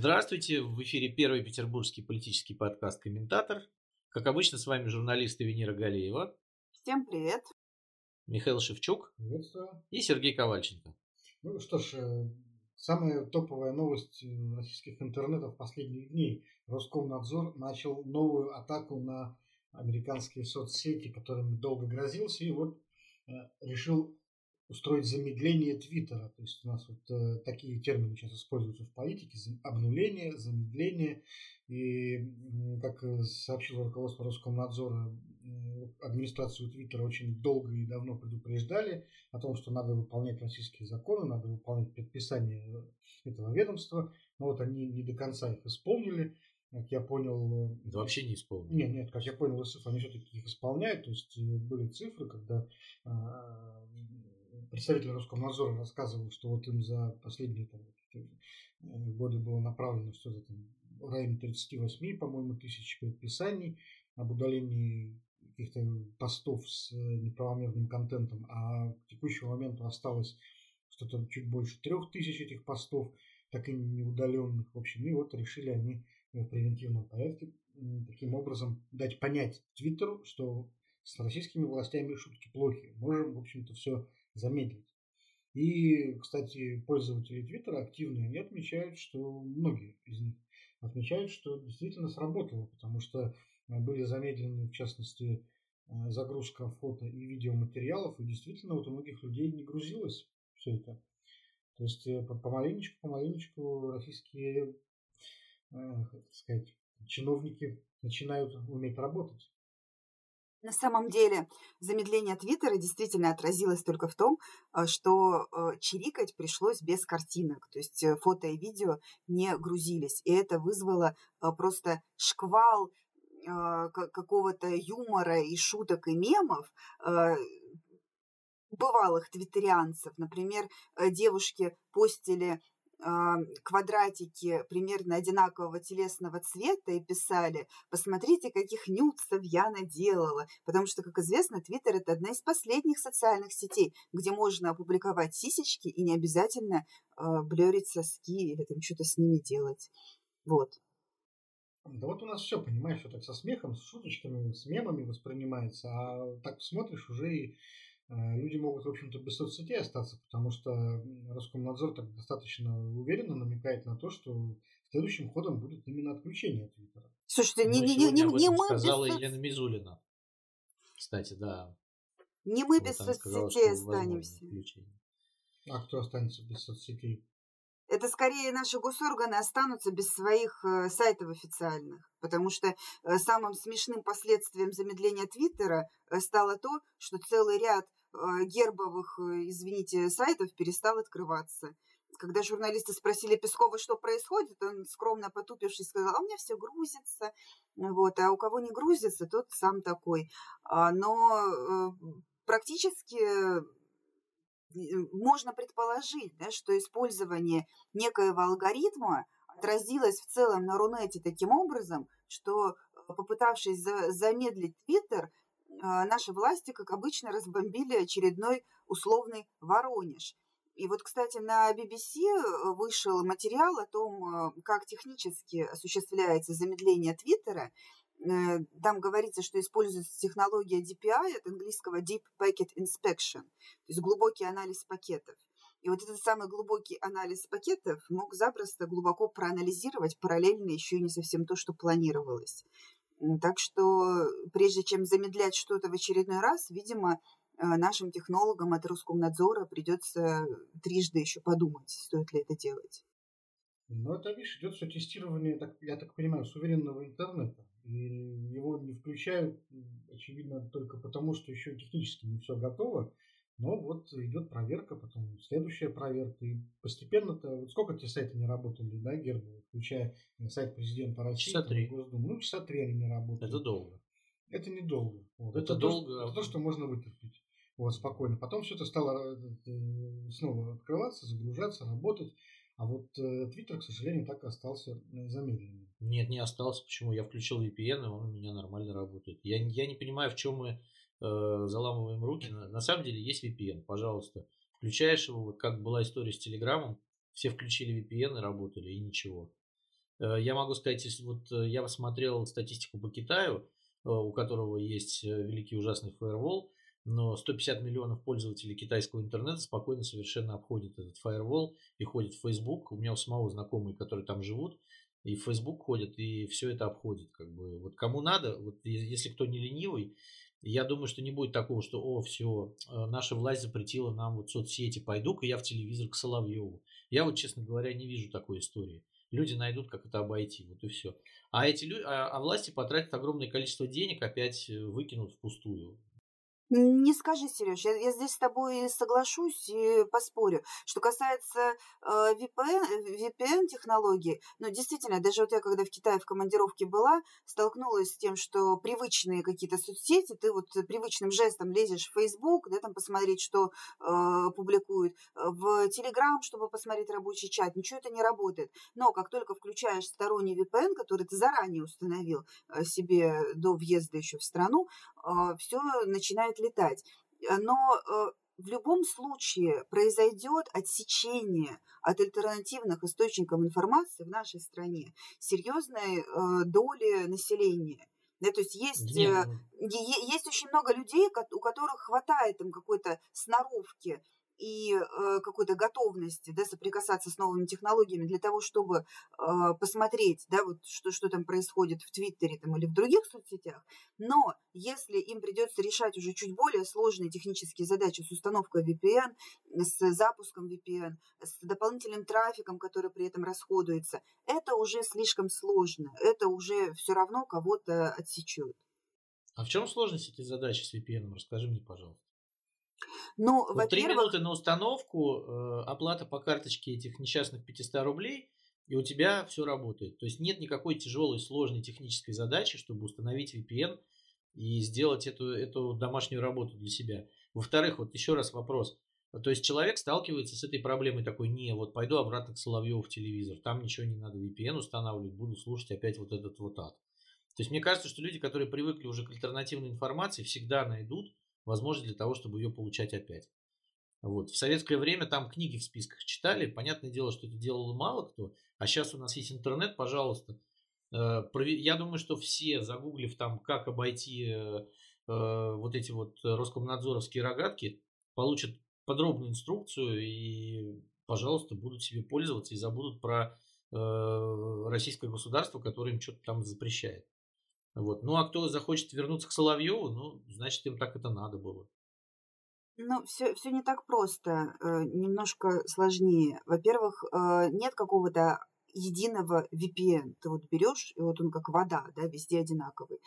Здравствуйте, в эфире первый петербургский политический подкаст «Комментатор». Как обычно, с вами журналисты Венера Галеева. Всем привет. Михаил Шевчук. Приветствую. И Сергей Ковальченко. Ну что ж, э, самая топовая новость российских интернетов последних дней. Роскомнадзор начал новую атаку на американские соцсети, которыми долго грозился, и вот э, решил устроить замедление Твиттера. То есть у нас вот э, такие термины сейчас используются в политике. Обнуление, замедление. И, как сообщило руководство Роскомнадзора, э, администрацию Твиттера очень долго и давно предупреждали о том, что надо выполнять российские законы, надо выполнять предписания этого ведомства. Но вот они не до конца их исполнили. Как я понял... Э, да вообще не исполнили. Нет, нет, как я понял, цифры они все-таки их исполняют. То есть э, были цифры, когда а, представитель Роскомнадзора рассказывал, что вот им за последние там, э, годы было направлено что-то там в районе 38, по-моему, тысяч предписаний об удалении каких-то постов с неправомерным контентом, а к текущему моменту осталось что-то чуть больше трех тысяч этих постов, так и не удаленных. В общем, и вот решили они в превентивном порядке таким образом дать понять Твиттеру, что с российскими властями шутки плохи. Можем, в общем-то, все замедлить. И, кстати, пользователи Твиттера активные, они отмечают, что многие из них отмечают, что действительно сработало, потому что э, были замедлены, в частности, э, загрузка фото и видеоматериалов, и действительно вот у многих людей не грузилось все это. То есть э, помаленечку, помаленечку российские, так сказать, чиновники начинают уметь работать. На самом деле замедление Твиттера действительно отразилось только в том, э, что э, чирикать пришлось без картинок, то есть э, фото и видео не грузились, и это вызвало просто шквал какого-то юмора и шуток и мемов бывалых твиттерианцев. Например, девушки постили квадратики примерно одинакового телесного цвета и писали, посмотрите, каких нюцев я наделала. Потому что, как известно, Твиттер – это одна из последних социальных сетей, где можно опубликовать сисечки и не обязательно э, блерить соски или там что-то с ними делать. Вот. Да вот у нас все, понимаешь, что так со смехом, с шуточками, с мемами воспринимается, а так смотришь уже и люди могут, в общем-то, без соцсетей остаться, потому что Роскомнадзор так достаточно уверенно намекает на то, что следующим ходом будет именно отключение Твиттера. Слушайте, ну, не, не, не, не, не мы сказала без... Елена Мизулина. Кстати, да. Не мы вот без соцсетей останемся. А кто останется без соцсетей? это скорее наши госорганы останутся без своих э, сайтов официальных, потому что э, самым смешным последствием замедления Твиттера э, стало то, что целый ряд гербовых, извините, сайтов перестал открываться. Когда журналисты спросили Пескова, что происходит, он скромно потупившись сказал, а у меня все грузится, вот, а у кого не грузится, тот сам такой. А, но практически можно предположить, да, что использование некоего алгоритма отразилось в целом на Рунете таким образом, что э, попытавшись за, замедлить Твиттер, наши власти, как обычно, разбомбили очередной условный Воронеж. И вот, кстати, на BBC э, вышел материал о том, э, как технически осуществляется замедление Твиттера, Э, там говорится, что используется технология DPI от английского Deep Packet Inspection, то есть глубокий анализ пакетов. И вот этот самый глубокий анализ пакетов мог запросто глубоко проанализировать параллельно еще и не совсем то, что планировалось. Так что прежде чем замедлять что-то в очередной раз, видимо, э, нашим технологам от Роскомнадзора придется трижды еще подумать, стоит ли это делать. Ну, это, видишь, идет все тестирование, так, я так понимаю, суверенного интернета. И его не включают, очевидно, только потому, что еще технически не все готово. Но вот идет проверка, потом следующая проверка. И постепенно-то... Вот сколько эти сайты не работали, да, Гербовы, включая сайт президента России, часа три. Госдумы. Ну, часа три они не работали. Это долго. Это недолго. Вот. Это, это долго. То, это то, что можно вытерпеть. Вот, спокойно. Потом все это стало э, снова открываться, загружаться, работать. А вот э, Твиттер, к сожалению, так и остался э, замедленным. Нет, не остался. Почему? Я включил VPN, и он у меня нормально работает. Я, я не понимаю, в чем мы э, заламываем руки. На, на самом деле есть VPN, пожалуйста. Включаешь его, как была история с Телеграмом, все включили VPN и работали, и ничего. Я могу сказать, если вот я посмотрел статистику по Китаю, у которого есть великий ужасный фаервол, но 150 миллионов пользователей китайского интернета спокойно совершенно обходят этот фаервол и ходят в Facebook. У меня у самого знакомые, которые там живут, и в Facebook ходят, и все это обходит. Как бы. Вот кому надо, вот если кто не ленивый, я думаю, что не будет такого, что, о, все, э, наша власть запретила нам вот соцсети, пойду-ка я в телевизор к Соловьеву. Я вот, честно говоря, не вижу такой истории. Люди найдут, как это обойти, вот и все. А эти люди, а, а власти потратят огромное количество денег, опять э, выкинут впустую. Не скажи, Сереж, я, я здесь с тобой соглашусь и поспорю. Что касается э, VPN, VPN-технологий, ну, действительно, даже вот я, когда в Китае в командировке была, столкнулась с тем, что привычные какие-то соцсети, ты вот привычным жестом лезешь в Facebook, да, там посмотреть, что э, публикуют, в Telegram, чтобы посмотреть рабочий чат, ничего это не работает. Но как только включаешь сторонний VPN, который ты заранее установил э, себе до въезда еще в страну, э, все начинает летать. Э, но э, в любом случае произойдет отсечение от альтернативных источников информации в нашей стране серьезной э, доли населения. Да, то есть есть, есть очень много людей, у которых хватает им какой-то сноровки и э, какой-то готовности да, соприкасаться с новыми технологиями для того, чтобы э, посмотреть, да, вот что, что там происходит в Твиттере там, или в других соцсетях. Но если им придется решать уже чуть более сложные технические задачи с установкой VPN, с запуском VPN, с дополнительным трафиком, который при этом расходуется, это уже слишком сложно. Это уже все равно кого-то отсечет. А в чем сложность этих задач с VPN? Расскажи мне, пожалуйста. Ну, вот три минуты на установку, э, оплата по карточке этих несчастных 500 рублей, и у тебя все работает. То есть нет никакой тяжелой, сложной технической задачи, чтобы установить VPN и сделать эту, эту домашнюю работу для себя. Во-вторых, вот еще раз вопрос. То есть человек сталкивается с этой проблемой такой, не, вот пойду обратно к Соловьеву в телевизор, там ничего не надо VPN устанавливать, буду слушать опять вот этот вот ад. То есть мне кажется, что люди, которые привыкли уже к альтернативной информации, всегда найдут возможность для того, чтобы ее получать опять. Вот. В советское время там книги в списках читали. Понятное дело, что это делал мало кто. А сейчас у нас есть интернет, пожалуйста. Э, я думаю, что все, загуглив там, как обойти э, э, вот эти вот Роскомнадзоровские рогатки, получат подробную инструкцию и, пожалуйста, будут себе пользоваться и забудут про российское государство, которое им что-то там запрещает. Вот. Ну, а кто захочет вернуться к Соловьеву, ну, значит, им так это надо было. Ну, все, все не так просто, э, немножко сложнее. Во-первых, э, нет какого-то единого VPN. Ты вот берешь, и вот он как вода, да, везде одинаковый.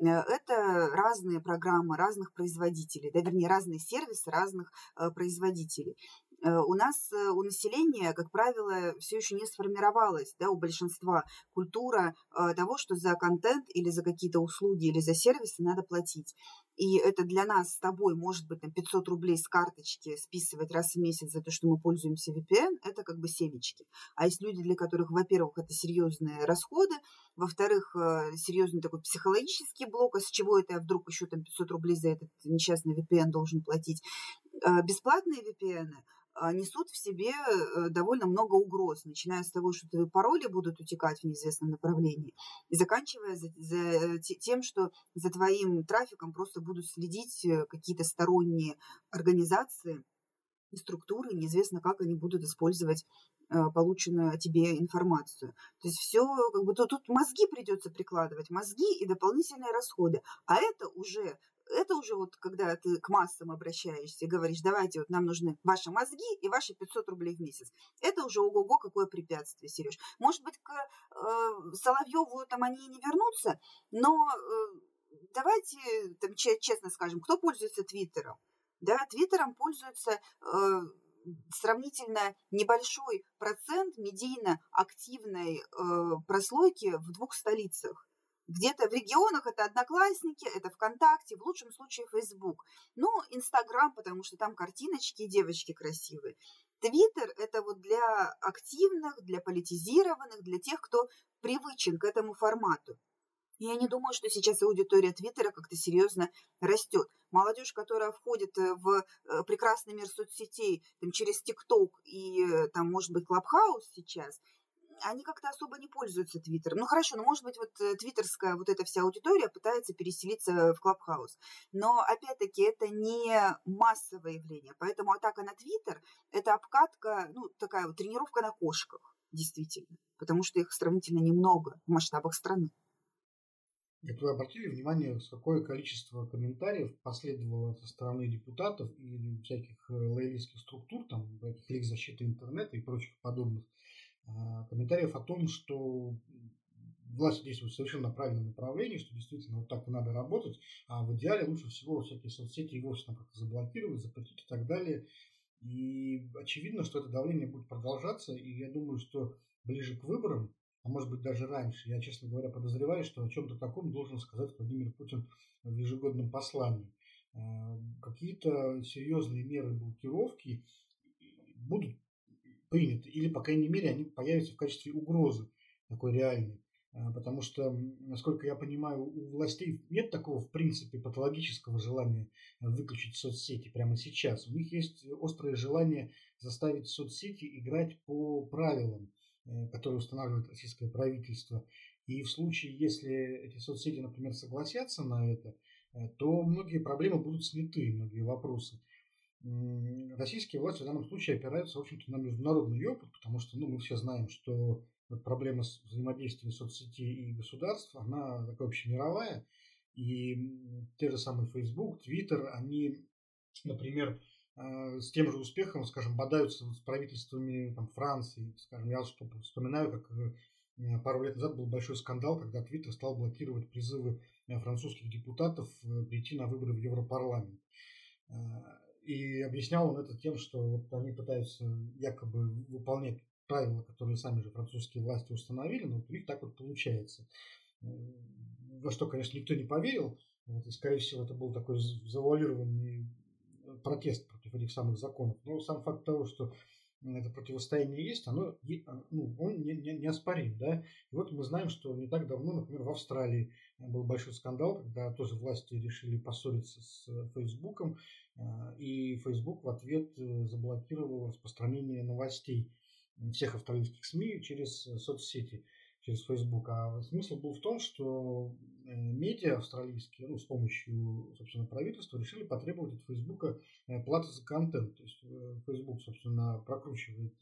Э, это разные программы разных производителей, да, вернее, разные сервисы разных производителей. Э, у нас, э, у населения, как правило, все еще не сформировалась, да, у большинства культура э, того, что за контент или за какие-то услуги или за сервисы надо платить. И это для нас с тобой, может быть, там 500 рублей с карточки списывать раз в месяц за то, что мы пользуемся VPN, это как бы семечки. А есть люди, для которых, во-первых, это серьезные расходы, во-вторых, серьезный такой психологический блок, а с чего это я вдруг еще там 500 рублей за этот несчастный VPN должен платить. Бесплатные VPN а, несут в себе э, довольно много угроз, начиная с того, что твои пароли будут утекать в неизвестном направлении, и заканчивая за, за э, тем, что за твоим трафиком просто будут следить э, какие-то сторонние организации и структуры, неизвестно, как они будут использовать полученную о тебе информацию. То есть все, как бы, тут, тут мозги придется прикладывать, мозги и дополнительные расходы. А это уже это уже вот когда ты к массам обращаешься и говоришь, давайте, вот нам нужны ваши мозги и ваши 500 рублей в месяц. Это уже ого-го какое препятствие, Сереж. Может быть, к э, Соловьеву там они и не вернутся, но э, давайте там, честно скажем, кто пользуется Твиттером? Да, Твиттером пользуется э, сравнительно небольшой процент медийно активной э, прослойки в двух столицах. Где-то в регионах это Одноклассники, это ВКонтакте, в лучшем случае Facebook. Ну, Инстаграм, потому что там картиночки и девочки красивые. Твиттер – это вот для активных, для политизированных, для тех, кто привычен к этому формату. Я не думаю, что сейчас аудитория Твиттера как-то серьезно растет. Молодежь, которая входит э, в э, прекрасный мир соцсетей там, через ТикТок и, э, там, может быть, Клабхаус сейчас – они как-то особо не пользуются Твиттером. Ну хорошо, ну может быть вот э, твиттерская вот эта вся аудитория пытается переселиться в Клабхаус. Но опять-таки это не массовое явление. Поэтому атака на Твиттер – это обкатка, ну такая вот тренировка на кошках, действительно. Потому что их сравнительно немного в масштабах страны. Это вы обратили внимание, какое количество комментариев последовало со стороны депутатов и всяких э, лоялистских структур, там, этих лиг защиты интернета и прочих подобных комментариев о том, что власть действует в совершенно правильном направлении, что действительно вот так и надо работать, а в идеале лучше всего всякие соцсети и вовсе как-то заблокировать, запретить и так далее. И очевидно, что это давление будет продолжаться, и я думаю, что ближе к выборам, а может быть даже раньше, я, честно говоря, подозреваю, что о чем-то таком должен сказать Владимир Путин в ежегодном послании. А, какие-то серьезные меры блокировки будут приняты, или, по крайней мере, они появятся в качестве угрозы такой реальной. А, потому что, насколько я понимаю, у властей нет такого, в принципе, патологического желания выключить соцсети прямо сейчас. У них есть острое желание заставить соцсети играть по правилам, э, которые устанавливает российское правительство. И в случае, если эти соцсети, например, согласятся на это, э, то многие проблемы будут сняты, многие вопросы российские власти в данном случае опираются, в общем-то, на международный опыт, потому что ну, мы все знаем, что вот проблема взаимодействия соцсетей и государства, она такая общемировая. И те же самые Facebook, Twitter, они, например, э, с тем же успехом, скажем, бодаются с правительствами там, Франции. Скажем, я вспоминаю, как э, пару лет назад был большой скандал, когда Твиттер стал блокировать призывы э, французских депутатов прийти на выборы в Европарламент. И объяснял он это тем, что вот они пытаются якобы выполнять правила, которые сами же французские власти установили, но вот у них так вот получается. Во что, конечно, никто не поверил. Вот, и, скорее всего, это был такой завуалированный протест против этих самых законов. Но сам факт того, что это противостояние есть, оно, а, ну, он не, не, неоспорим. Да? И вот мы знаем, что не так давно, например, в Австралии был большой скандал, когда тоже власти решили поссориться с Фейсбуком, и Facebook в ответ э, заблокировал распространение новостей всех австралийских СМИ через соцсети, через Facebook. А смысл был в том, что э, медиа австралийские, ну, с помощью, собственно, правительства, решили потребовать от Facebook э, платы за контент. То есть Facebook, собственно, прокручивает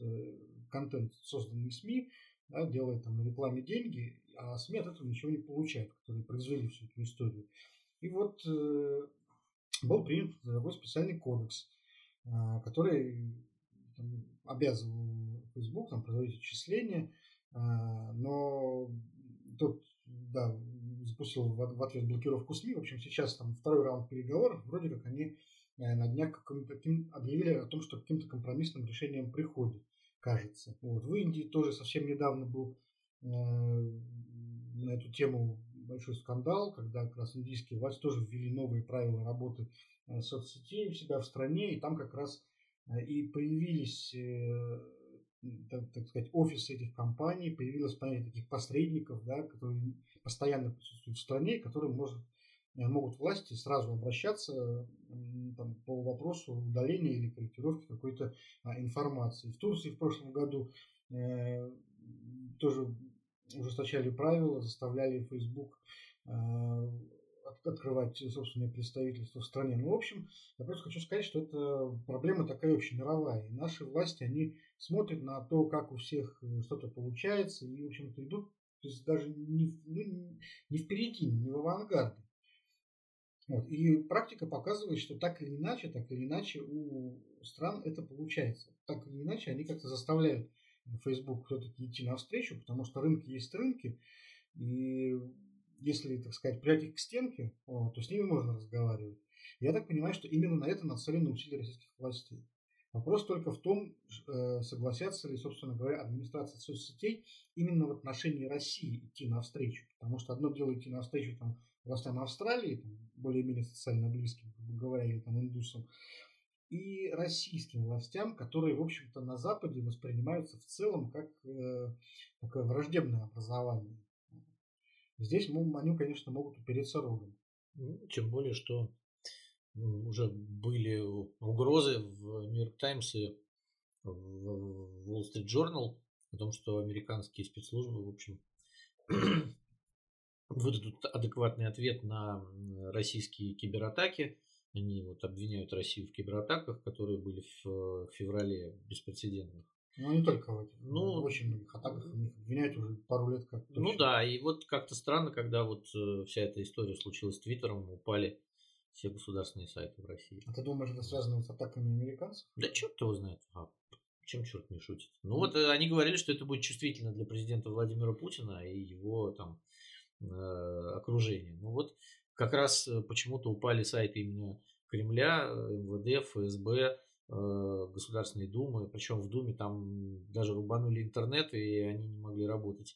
контент, созданный СМИ, да, делает там на рекламе деньги, а СМИ от этого ничего не получают, которые произвели всю эту историю. И вот был принят такой специальный кодекс, а, который там, обязывал Facebook там, производить отчисления, а, но тот да, запустил в ответ блокировку СМИ. В общем, сейчас там второй раунд переговоров, вроде как они э, на днях каким, объявили о том, что каким-то компромиссным решением приходит, кажется. Вот. В Индии тоже совсем недавно был э, на эту тему большой скандал, когда как раз индийские власти тоже ввели новые правила работы э, соцсетей у себя в стране, и там как раз э, и появились, э, так, так сказать, офисы этих компаний, появилось понятие таких посредников, да, которые постоянно присутствуют в стране, которые может, могут власти сразу обращаться там, по вопросу удаления или корректировки какой-то а, информации. В Турции в прошлом году тоже ужесточали правила, заставляли Facebook э, открывать собственное представительство в стране. Ну, в общем, я просто хочу сказать, что это проблема такая общемировая. И наши власти, они смотрят на то, как у всех что-то получается, и, в общем-то, идут то есть даже не, ну, не впереди, не в авангарде. Вот. И практика показывает, что так или иначе, так или иначе у стран это получается. Так или иначе они как-то заставляют Facebook все-таки идти навстречу, потому что рынки есть рынки, и если, так сказать, прятать их к стенке, то с ними можно разговаривать. Я так понимаю, что именно на это нацелены усилия российских властей. Вопрос только в том, э, согласятся ли, собственно говоря, администрация соцсетей именно в отношении России идти навстречу. Потому что одно дело идти навстречу там, властям Австралии, там, более-менее социально близким, грубо говоря, или там индусам, и российским властям, которые, в общем-то, на Западе воспринимаются в целом как э, такое враждебное образование. Здесь ну, они, конечно, могут упереться рогом. Ну, тем более, что уже были угрозы в Нью-Йорк Таймс и в Wall Street Journal о том, что американские спецслужбы, в общем, выдадут адекватный ответ на российские кибератаки. Они вот обвиняют Россию в кибератаках, которые были в феврале беспрецедентных. Ну, не только в этих. Ну, в очень многих атаках них обвиняют уже пару лет как точно. Ну да, и вот как-то странно, когда вот э, вся эта история случилась с Твиттером, упали все государственные сайты в России. А ты думаешь, это связано с атаками американцев? Да черт его знает. А чем черт не шутит? Ну вот э, они говорили, что это будет чувствительно для президента Владимира Путина и его там э, окружения. Ну вот как раз э, почему-то упали сайты именно Кремля, МВД, ФСБ, Государственной Думы. Причем в Думе там даже рубанули интернет, и они не могли работать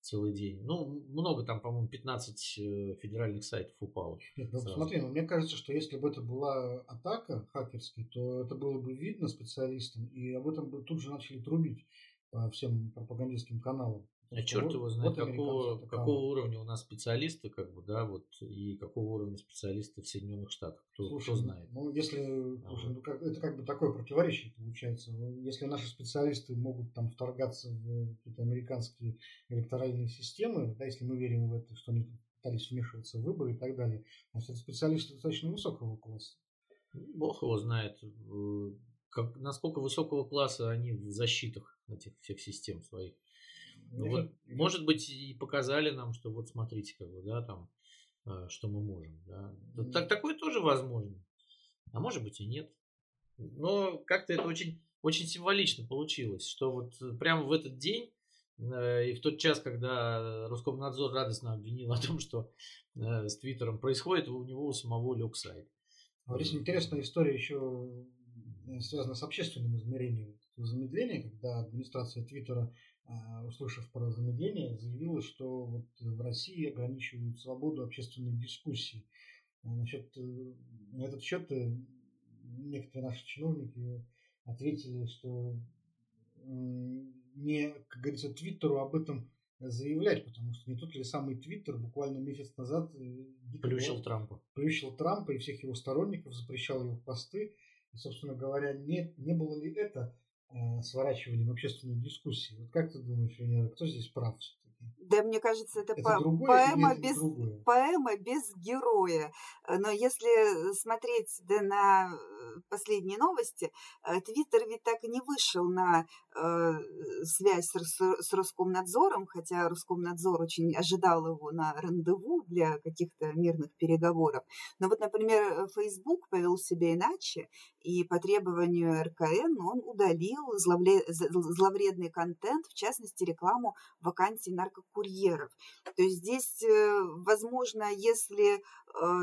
целый день. Ну, много там, по-моему, 15 э, федеральных сайтов упало. Нет, ну, смотри, ну, мне кажется, что если бы это была атака хакерская, то это было бы видно специалистам, и об этом бы тут же начали трубить по всем пропагандистским каналам. А черт его знает, вот какого, какого уровня у нас специалисты, как бы, да, вот, и какого уровня специалисты в Соединенных Штатах, кто, Слушай, кто знает. Ну, если, а, ну, как, это как бы такое противоречие получается. Если наши специалисты могут там вторгаться в какие-то американские электоральные системы, да, если мы верим в это, что они пытались вмешиваться в выборы и так далее, значит, это специалисты достаточно высокого класса. Бог его знает, э, как, насколько высокого класса они в защитах этих всех систем своих. Ну, вот, может быть, и показали нам, что вот смотрите, как бы, да, там, э, что мы можем. Да. Так, такое тоже возможно. А может быть и нет. Но как-то это очень, очень символично получилось, что вот прямо в этот день э, и в тот час, когда Роскомнадзор радостно обвинил о том, что э, с Твиттером происходит, у него у самого лег сайт. А здесь интересная история еще связана с общественным измерением замедления, когда администрация Твиттера а, услышав про замедление, заявила, что вот в России ограничивают свободу общественной дискуссии. Значит, э, на этот счет э, некоторые наши чиновники ответили, что не, как говорится, Твиттеру об этом заявлять, потому что не тот ли самый Твиттер буквально месяц назад э, плющил Трампа. Плющил Трампа и всех его сторонников, запрещал его посты. И, собственно говоря, не, не было ли это сворачиванием общественной дискуссии. Вот как ты думаешь, Венера, кто здесь прав да, мне кажется, это, это по поэма, без, поэма без героя. Э, но если смотреть да, на э, последние новости, Твиттер ведь так и не вышел на э, связь с, Роскомнадзором, хотя Роскомнадзор очень ожидал его на рандеву для каких-то мирных переговоров. Но вот, например, Facebook повел себя иначе, и по требованию РКН он удалил зловредный контент, в частности, рекламу вакансий наркокурьеров. То есть здесь, э, возможно, если э,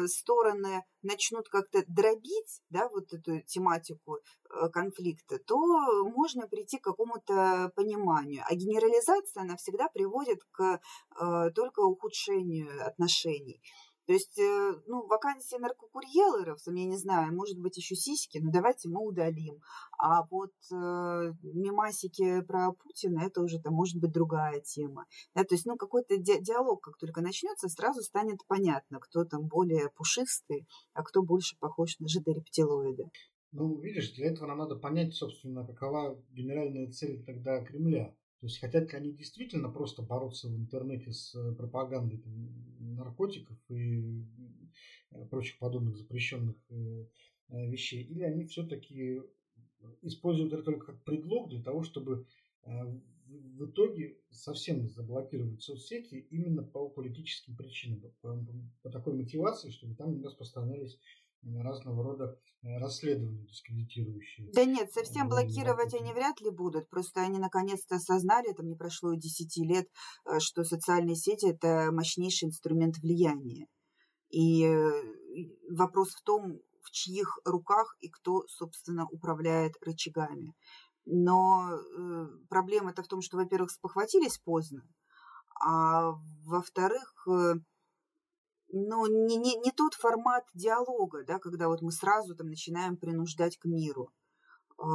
стороны начнут как-то дробить да, вот эту тематику э, конфликта, то можно прийти к какому-то пониманию. А генерализация, она всегда приводит к только ухудшению отношений. То есть, э, ну, вакансия наркокурьеров, я не знаю, может быть, еще сиськи, но давайте мы удалим. А вот э, мемасики про Путина, это уже там может быть другая тема. Да, то есть, ну, какой-то ди- диалог, как только начнется, сразу станет понятно, кто там более пушистый, а кто больше похож на жидорептилоида. Ну, видишь, для этого нам надо понять, собственно, какова генеральная цель тогда Кремля. То есть хотят ли они действительно просто бороться в интернете с э, пропагандой там, наркотиков и э, прочих подобных запрещенных э, вещей, или они все-таки используют это только как предлог для того, чтобы в итоге совсем заблокировать соцсети именно по политическим причинам, по, по такой мотивации, чтобы там не распространялись разного рода э, расследования дискредитирующие. Да нет, совсем блокировать они вряд ли будут. Просто они наконец-то осознали, там не прошло и 10 лет, э, что социальные сети – это мощнейший инструмент влияния. И э, вопрос в том, в чьих руках и кто, собственно, управляет рычагами. Но э, проблема-то в том, что, во-первых, спохватились поздно, а во-вторых, э, ну, не, не, не тот формат диалога, да, когда вот мы сразу там начинаем принуждать к миру. А,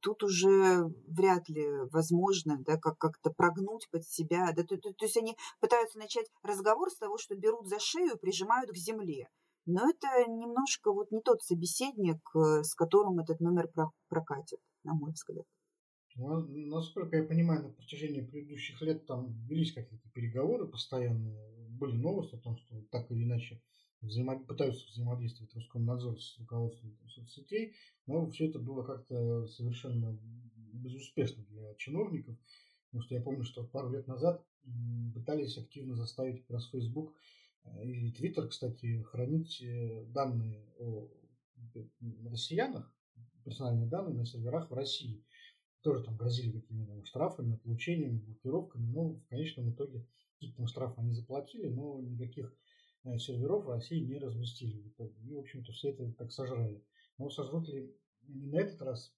тут уже вряд ли возможно да, как- как-то прогнуть под себя. Да, то, то, то есть они пытаются начать разговор с того, что берут за шею, прижимают к земле. Но это немножко вот не тот собеседник, э, с которым этот номер прокатит, на мой взгляд. Ну, насколько я понимаю, на протяжении предыдущих лет там велись какие-то переговоры постоянно, были новости о том, что так или иначе взаимо... пытаются взаимодействовать Роскомнадзор с руководством соцсетей, но все это было как-то совершенно безуспешно для чиновников, потому что я помню, что пару лет назад пытались активно заставить как раз Facebook э, и Twitter, кстати, хранить э, данные о россиянах, персональные данные на серверах в России. Тоже там грозили какими-то штрафами, отлучениями, блокировками, но в конечном итоге какие-то штрафы они заплатили, но никаких э, серверов в России не разместили. И, в общем-то, все это так сожрали. Но сожрут ли не на этот раз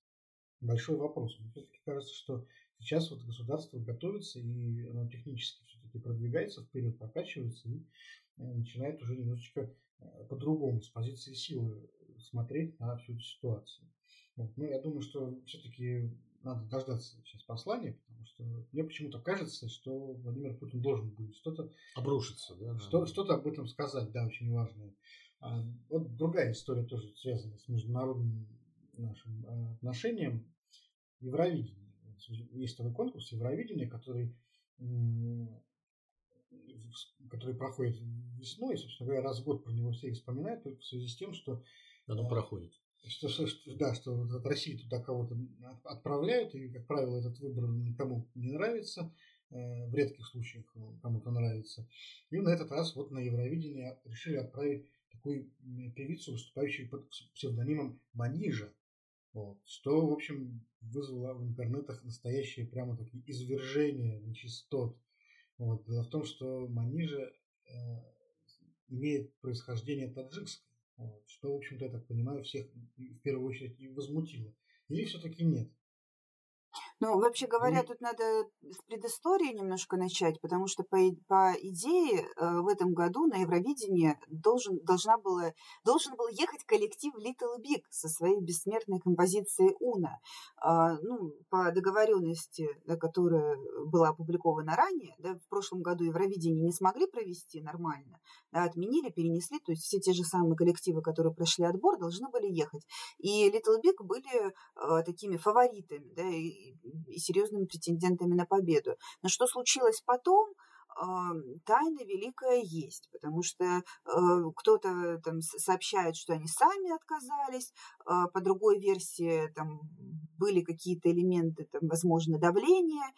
большой вопрос. Мне все-таки кажется, что сейчас вот государство готовится и оно технически все-таки продвигается вперед, прокачивается и э, начинает уже немножечко э, по-другому, с позиции силы смотреть на всю эту ситуацию. Вот. Ну, я думаю, что все-таки надо дождаться сейчас послания, потому что мне почему-то кажется, что Владимир Путин должен будет что-то... Обрушиться, да? Что, что-то об этом сказать, да, очень важное. А, вот другая история тоже связана с международным нашим а, отношением. Евровидение. Есть такой конкурс Евровидения, который, который проходит весной, и, собственно говоря, раз в год про него все вспоминают, только в связи с тем, что... Оно проходит что, что, что, да, что от России туда кого-то отправляют, и, как правило, этот выбор никому не нравится, э, в редких случаях кому-то нравится. И на этот раз вот на Евровидение решили отправить такую певицу, выступающую под псевдонимом Манижа, вот, что, в общем, вызвало в интернетах настоящее прямо такие извержения нечистот. Вот. Дело в том, что Манижа э, имеет происхождение таджикское. Вот, что, в общем-то, я так понимаю, всех в первую очередь и возмутило. Или все-таки нет? Ну, вообще говоря, тут надо с предыстории немножко начать, потому что по, по идее э, в этом году на Евровидение должен, должна была, должен был ехать коллектив Little Big со своей бессмертной композицией «Уна». А, ну, по договоренности, да, которая была опубликована ранее, да, в прошлом году Евровидение не смогли провести нормально, да, отменили, перенесли, то есть все те же самые коллективы, которые прошли отбор, должны были ехать. И Little Big были э, такими фаворитами, да, и, и серьезными претендентами на победу. Но что случилось потом, тайна великая есть, потому что э, кто-то там сообщает, что они сами отказались, э, по другой версии там были какие-то элементы, там, возможно, давления,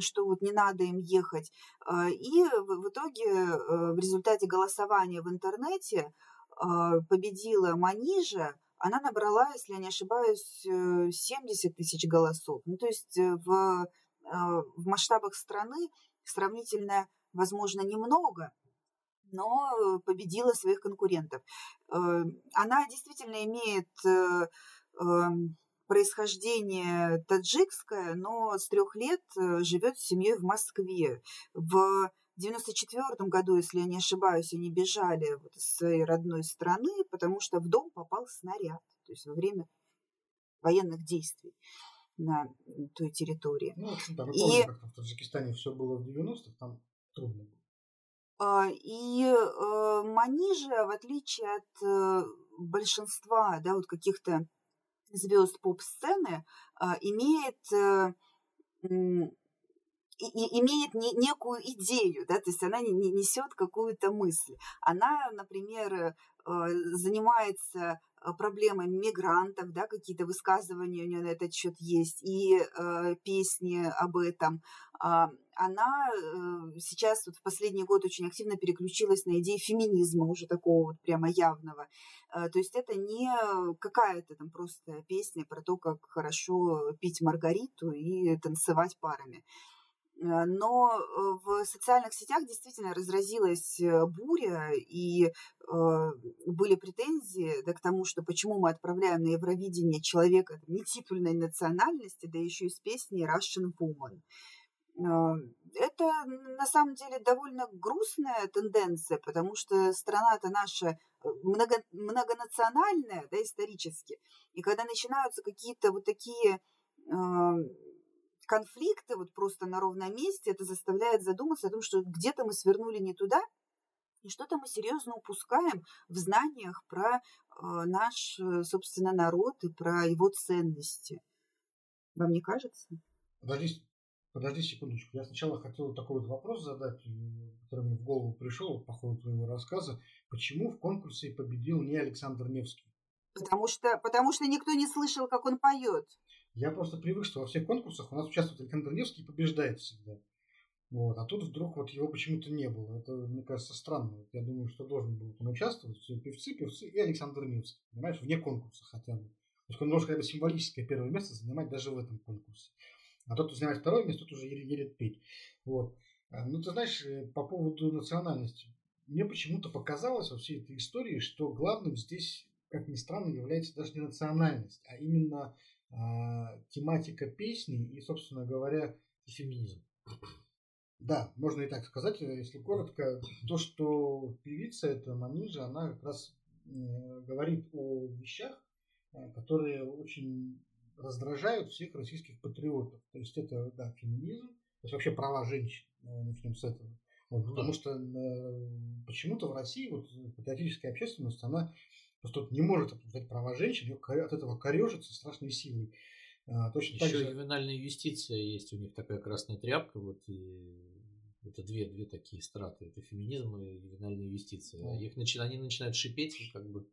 что вот не надо им ехать. Э, и в итоге э, в результате голосования в интернете э, победила Манижа, она набрала, если я не ошибаюсь, 70 э, тысяч голосов. Ну, то есть э, в, э, в масштабах страны сравнительно, возможно, немного, но победила своих конкурентов. Она действительно имеет эм, происхождение таджикское, но с трех лет живет с семьей в Москве. В в 94 году, если я не ошибаюсь, они бежали вот из своей родной страны, потому что в дом попал снаряд, то есть во время военных действий на той территории. Ну, в общем, там, и... помню, как в Таджикистане все было в 90-х, там трудно было. А, и э, Манижа, в отличие от э, большинства да, вот каких-то звезд поп-сцены, а, имеет э, и, и имеет не, некую идею, да, то есть она не, не несет какую-то мысль. Она, например, э, занимается э, проблемами мигрантов, да, какие-то высказывания у нее на этот счет есть, и э, песни об этом. Э, она э, сейчас вот в последний год очень активно переключилась на идеи феминизма, уже такого вот прямо явного. То есть это не какая-то там просто песня про то, как хорошо пить маргариту и танцевать парами. Э, но э, в социальных сетях действительно разразилась э, буря, и были претензии да, к тому, что почему мы отправляем на Евровидение человека нетитульной национальности, да еще и с песней Russian Woman. Это на самом деле довольно грустная тенденция, потому что страна-то наша много, многонациональная, да, исторически. И когда начинаются какие-то вот такие конфликты вот просто на ровном месте, это заставляет задуматься о том, что где-то мы свернули не туда, и что-то мы серьезно упускаем в знаниях про э, наш, э, собственно, народ и про его ценности. Вам не кажется? Подожди, подожди секундочку. Я сначала хотел такой вот вопрос задать, э, который мне в голову пришел по ходу твоего рассказа. Почему в конкурсе победил не Александр Невский? Потому что, потому что никто не слышал, как он поет. Я просто привык, что во всех конкурсах у нас участвует Александр Невский и побеждает всегда. Вот. А тут вдруг вот его почему-то не было. Это, мне кажется, странно. Я думаю, что должен был он участвовать. Все певцы, певцы и Александр Невский. Понимаешь, вне конкурса хотя бы. То есть он должен хотя бы символическое первое место занимать даже в этом конкурсе. А тот, кто занимает второе место, тот уже едет петь. Вот. А, ну, ты знаешь, э, по поводу национальности. Мне почему-то показалось во всей этой истории, что главным здесь, как ни странно, является даже не национальность, а именно тематика песни и, собственно говоря, феминизм. Да, можно и так сказать, э, если коротко. То, что певица, это Манижа, она как раз э, говорит о вещах, э, которые очень раздражают всех российских патриотов. То есть это, да, феминизм, то есть вообще права женщин, начнем с этого. Вот, ну, потому что э, почему-то в России вот патриотическая общественность, она просто не может обсуждать права женщин, ее от этого корежится страшной силой. А, точно Еще же... ювенальная юстиция есть у них такая красная тряпка, вот и это две, две такие страты. Это феминизм и ювенальная юстиция. Да. Их начи... Они начинают шипеть и как бы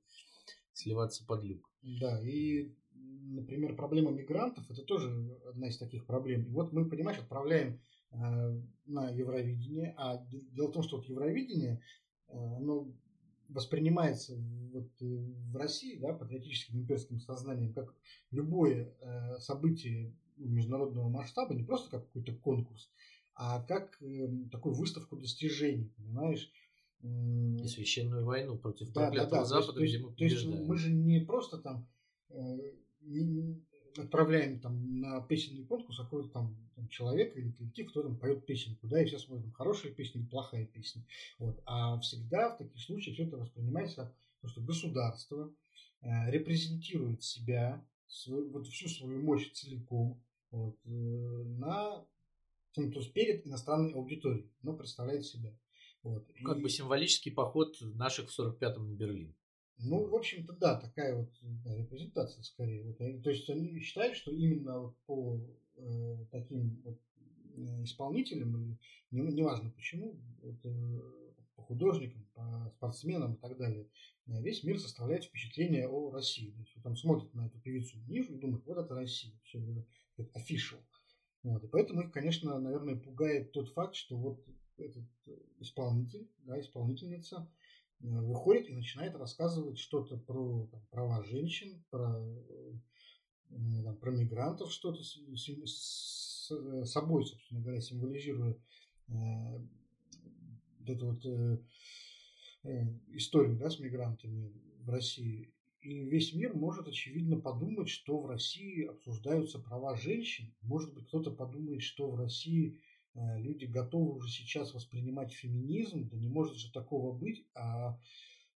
сливаться под люк. Да, и, например, проблема мигрантов это тоже одна из таких проблем. И вот мы, понимаешь, отправляем э, на Евровидение, а дело в том, что вот Евровидение, э, оно воспринимается вот э, в России да, патриотическим имперским сознанием как любое э, событие международного масштаба, не просто как какой-то конкурс, а как э, такую выставку достижений, понимаешь? И священную войну против да, проклятого да, да. Запада, то есть, где мы То есть мы же не просто там э, не, отправляем там на песенный конкурс какого-то там, там человека или коллектив, кто там поет песенку, да, и все смотрят, хорошая песня или плохая песня. Вот. А всегда в таких случаях все это воспринимается как что государство э, репрезентирует себя, свой, вот всю свою мощь целиком вот, э, на, ну, то есть перед иностранной аудиторией, но представляет себя. Вот. Как и... бы символический поход наших в 45-м на Берлин. Ну, в общем-то, да, такая вот да, репрезентация скорее. Вот, то есть они считают, что именно вот по э, таким вот э, исполнителям, или не, неважно почему, вот, э, по художникам, по спортсменам и так далее, э, весь мир составляет впечатление о России. То есть, вот он смотрит на эту певицу ниже и думает, вот это Россия, все это official. Вот, и поэтому их, конечно, наверное, пугает тот факт, что вот этот исполнитель, да, исполнительница, Э, выходит и начинает рассказывать что-то про там, права женщин, про, э, там, про мигрантов, что-то с, с, с собой, собственно говоря, символизируя э, вот эту вот э, э, историю да, с мигрантами в России. И весь мир может, очевидно, подумать, что в России обсуждаются права женщин. Может быть, кто-то подумает, что в России Э, люди готовы уже сейчас воспринимать феминизм, да не может же такого быть, а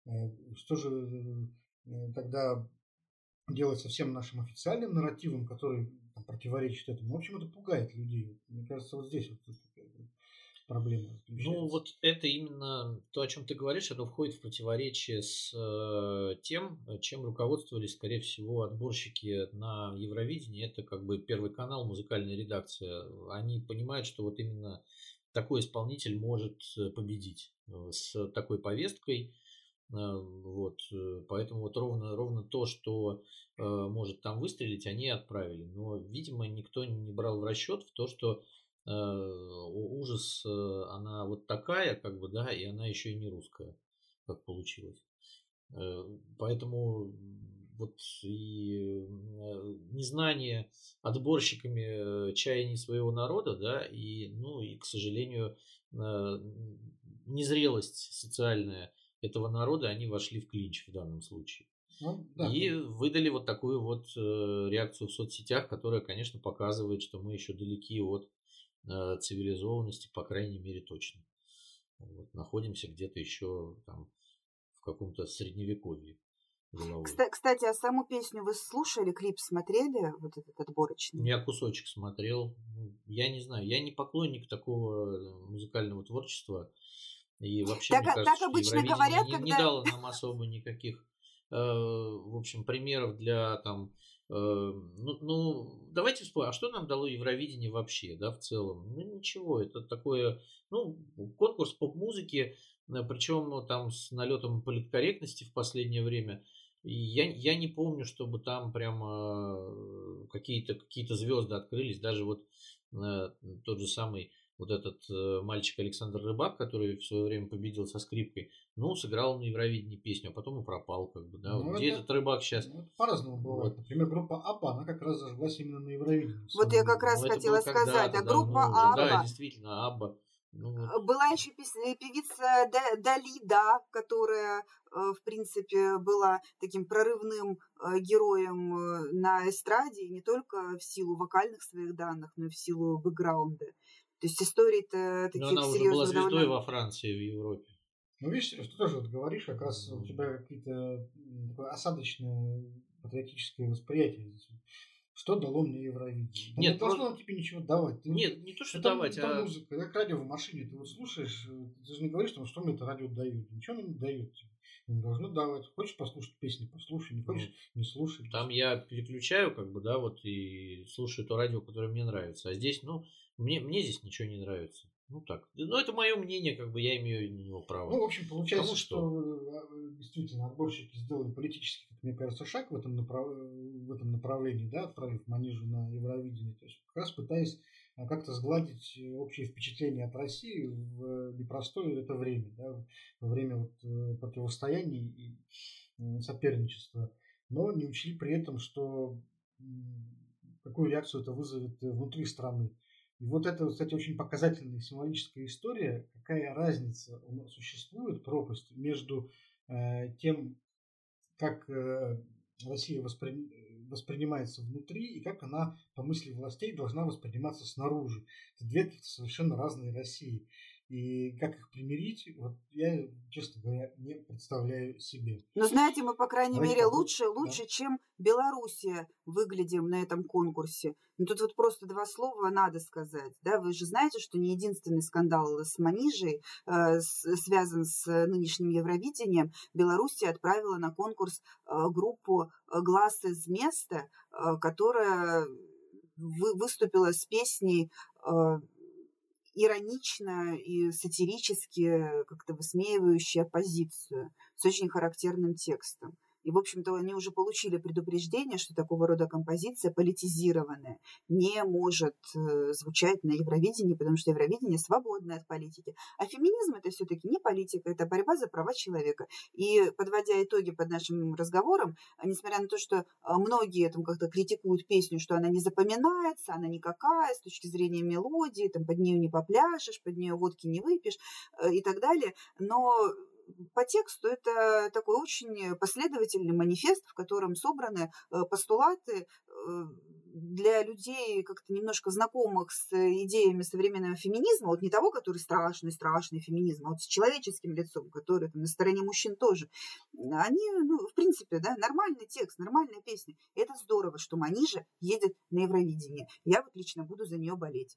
э, что же э, тогда делать со всем нашим официальным нарративом, который противоречит этому. В общем, это пугает людей. Мне кажется, вот здесь вот проблема. Ну, вот это именно то, о чем ты говоришь, оно входит в противоречие с э, тем, чем руководствовались, скорее всего, отборщики на Евровидении. Это как бы первый канал, музыкальная редакция. Они понимают, что вот именно такой исполнитель может э, победить э, с такой повесткой. Э, вот, поэтому вот ровно, ровно то, что э, может там выстрелить, они отправили. Но, видимо, никто не брал в расчет в то, что Э, ужас, э, она вот такая, как бы, да, и она еще и не русская, как получилось. Э, поэтому вот и незнание отборщиками чаяний своего народа, да, и, ну, и, к сожалению, незрелость социальная этого народа, они вошли в клинч в данном случае. Ну, да. И выдали вот такую вот реакцию в соцсетях, которая, конечно, показывает, что мы еще далеки от Э, цивилизованности, по крайней мере, точно. Вот, находимся где-то еще там в каком-то средневековье. Кстати, а саму песню вы слушали, клип смотрели, вот этот отборочный? Я кусочек смотрел. Ну, я не знаю, я не поклонник такого э, музыкального творчества. И вообще, так, мне кажется, так обычно говорят, не, когда... не дало нам особо никаких в общем, примеров для там ну, ну, давайте вспомним, а что нам дало Евровидение вообще, да, в целом? Ну, ничего, это такое, ну, конкурс поп-музыки, причем ну, там с налетом политкорректности в последнее время. я, я не помню, чтобы там прямо какие-то какие звезды открылись, даже вот тот же самый вот этот э, мальчик Александр Рыбак, который в свое время победил со скрипкой, ну, сыграл на Евровидении песню, а потом и пропал, как бы, да. Ну, вот где этот Рыбак сейчас? Ну, по-разному бывает. Вот. Например, группа АББА, она как раз зажглась именно на Евровидении. Вот я как раз ну, хотела сказать, а группа да, АББА... Да, действительно, АББА. Ну, вот. Была еще певица Далида, которая, э, в принципе, была таким прорывным э, героем на эстраде, не только в силу вокальных своих данных, но и в силу бэкграунда. То есть истории-то таких Но она уже была звездой довольно... во Франции, в Европе. Ну, видишь, ты тоже вот говоришь, как раз у тебя какие-то такое осадочное патриотическое восприятие. Что дало мне Евровидение? Да Нет, не должно просто... тебе ничего давать. Ты, Нет, не то, что это, давать, это а... музыка. Как радио в машине ты вот слушаешь, э, ты же не говоришь, что, что мне это радио дает. Ничего мне не дает тебе не должно давать. Хочешь послушать песни, послушай, не хочешь, не слушай. Там я переключаю, как бы, да, вот и слушаю то радио, которое мне нравится. А здесь, ну, мне, мне здесь ничего не нравится. Ну так. Ну, это мое мнение, как бы я имею на него право. Ну, в общем, получается, Потому что... что э, действительно отборщики сделали политический, как мне кажется, шаг в этом, направ... в этом направлении, да, отправив Манижу на Евровидение. То есть как раз пытаясь а как-то сгладить общее впечатление от России в непростое это время, да, во время вот э, противостояний и соперничества, но не учли при этом, что какую реакцию это вызовет внутри страны. И вот это, кстати, очень показательная символическая история, какая разница существует, пропасть между э, тем, как э, Россия воспри воспринимается внутри и как она, по мысли властей, должна восприниматься снаружи. Это две совершенно разные России. И как их примирить, вот я, честно говоря, не представляю себе. Но знаете, мы, по крайней Давайте мере, лучше, лучше, да. чем Белоруссия выглядим на этом конкурсе. Ну, тут вот просто два слова надо сказать. Да? Вы же знаете, что не единственный скандал с Манижей э, с, связан с нынешним Евровидением. Белоруссия отправила на конкурс э, группу э, «Глаз из места», э, которая вы, выступила с песней э, иронично и сатирически как-то высмеивающая оппозицию с очень характерным текстом. И, в общем-то, они уже получили предупреждение, что такого рода композиция политизированная не может э, звучать на Евровидении, потому что Евровидение свободное от политики. А феминизм это все-таки не политика, это борьба за права человека. И подводя итоги под нашим разговором, несмотря на то, что э, многие там как-то критикуют песню, что она не запоминается, она никакая с точки зрения мелодии, там под нее не попляшешь, под нее водки не выпьешь э, и так далее, но по тексту это такой очень последовательный манифест, в котором собраны э, постулаты э, для людей, как-то немножко знакомых с идеями современного феминизма, вот не того, который страшный, страшный феминизм, а вот с человеческим лицом, который там, на стороне мужчин тоже, они, ну, в принципе, да, нормальный текст, нормальная песня. Это здорово, что Манижа едет на Евровидение. Я вот лично буду за нее болеть.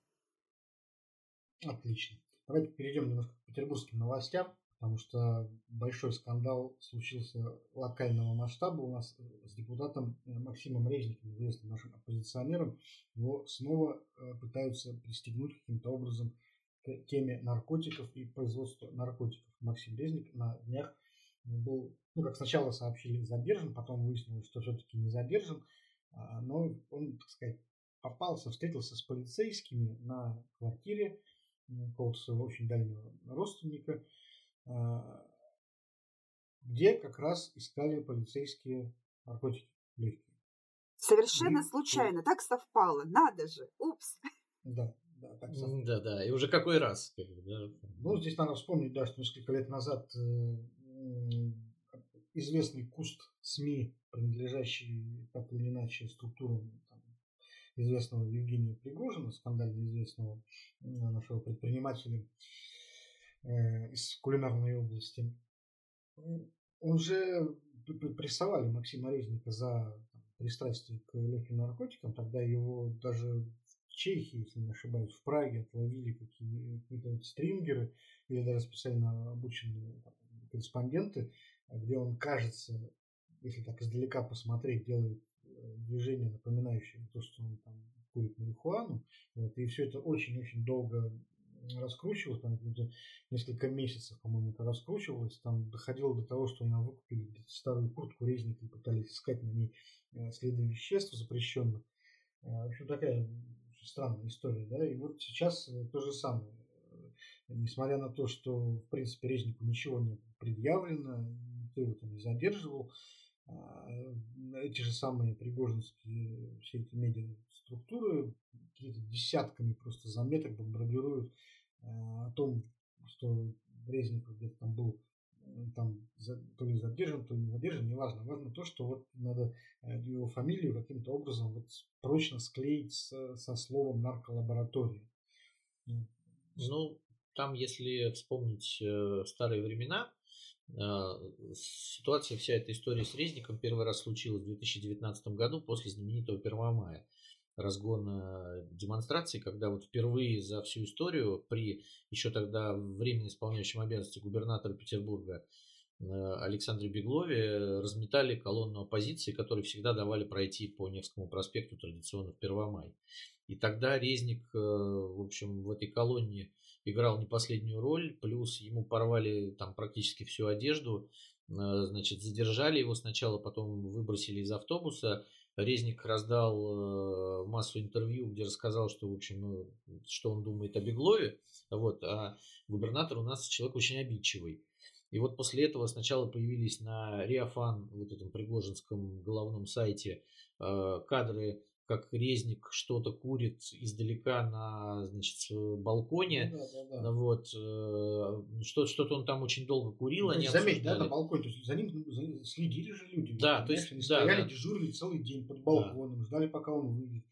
Отлично. Давайте перейдем немножко к петербургским новостям потому что большой скандал случился локального масштаба у нас с депутатом э, Максимом Резником, известным нашим оппозиционером. Его снова э, пытаются пристегнуть каким-то образом к теме наркотиков и производства наркотиков. Максим Резник на днях был, ну, как сначала сообщили, задержан, потом выяснилось, что все-таки не задержан, а, но он, так сказать, попался, встретился с полицейскими на квартире какого-то своего очень дальнего родственника – где как раз искали полицейские наркотики легкие. Совершенно и, случайно, и... так совпало, надо же, упс. Да, да, так совпало. Да, да, и уже какой раз. Да. Ну, здесь надо вспомнить, да, что несколько лет назад э, известный куст СМИ, принадлежащий так или иначе структурам там, известного Евгения Пригожина, скандально известного нашего предпринимателя, из кулинарной области, он же прессовали Максима Резника за пристрастие к легким наркотикам. Тогда его даже в Чехии, если не ошибаюсь, в Праге отловили какие-то стрингеры или даже специально обученные корреспонденты, где он, кажется, если так издалека посмотреть, делает движение, напоминающее то, что он там курит марихуану. Вот, и все это очень-очень долго раскручивалось, там несколько месяцев, по-моему, это раскручивалось, там доходило до того, что они выкупили где-то старую куртку резника и пытались искать на ней э, следы веществ запрещенных. Э, в общем, такая странная история, да, и вот сейчас э, то же самое. Несмотря на то, что, в принципе, резнику ничего не предъявлено, никто его там не задерживал, эти же самые пригожинские все эти медиа структуры какими-то десятками просто заметок бомбардируют э, о том, что Резников где-то там был там то ли задержан, то ли не задержан, неважно. Важно то, что вот надо э, его фамилию каким-то образом вот прочно склеить с, со словом нарколаборатория. Ну, там, если вспомнить э, старые времена, э, ситуация, вся эта история с Резником первый раз случилась в 2019 году после знаменитого 1 мая разгона демонстраций, когда вот впервые за всю историю при еще тогда временно исполняющем обязанности губернатора Петербурга э, Александре Беглове разметали колонну оппозиции, которые всегда давали пройти по Невскому проспекту традиционно в Первомай. И тогда Резник, э, в общем, в этой колонне играл не последнюю роль, плюс ему порвали там практически всю одежду, значит, задержали его сначала, потом выбросили из автобуса, Резник раздал э, массу интервью, где рассказал, что, в общем, ну, что он думает о Беглове. Вот, а губернатор у нас человек очень обидчивый. И вот после этого сначала появились на Риафан, вот этом пригожинском головном сайте, э, кадры как резник что-то курит издалека на значит, балконе. Ну, да, да, да. Вот, э, что, что-то он там очень долго курил. Ну, они заметь, да, на балконе, то есть за ним за, следили же люди. Да, то есть, они да, стояли, да. дежурили целый день под балконом, да. ждали, пока он выйдет.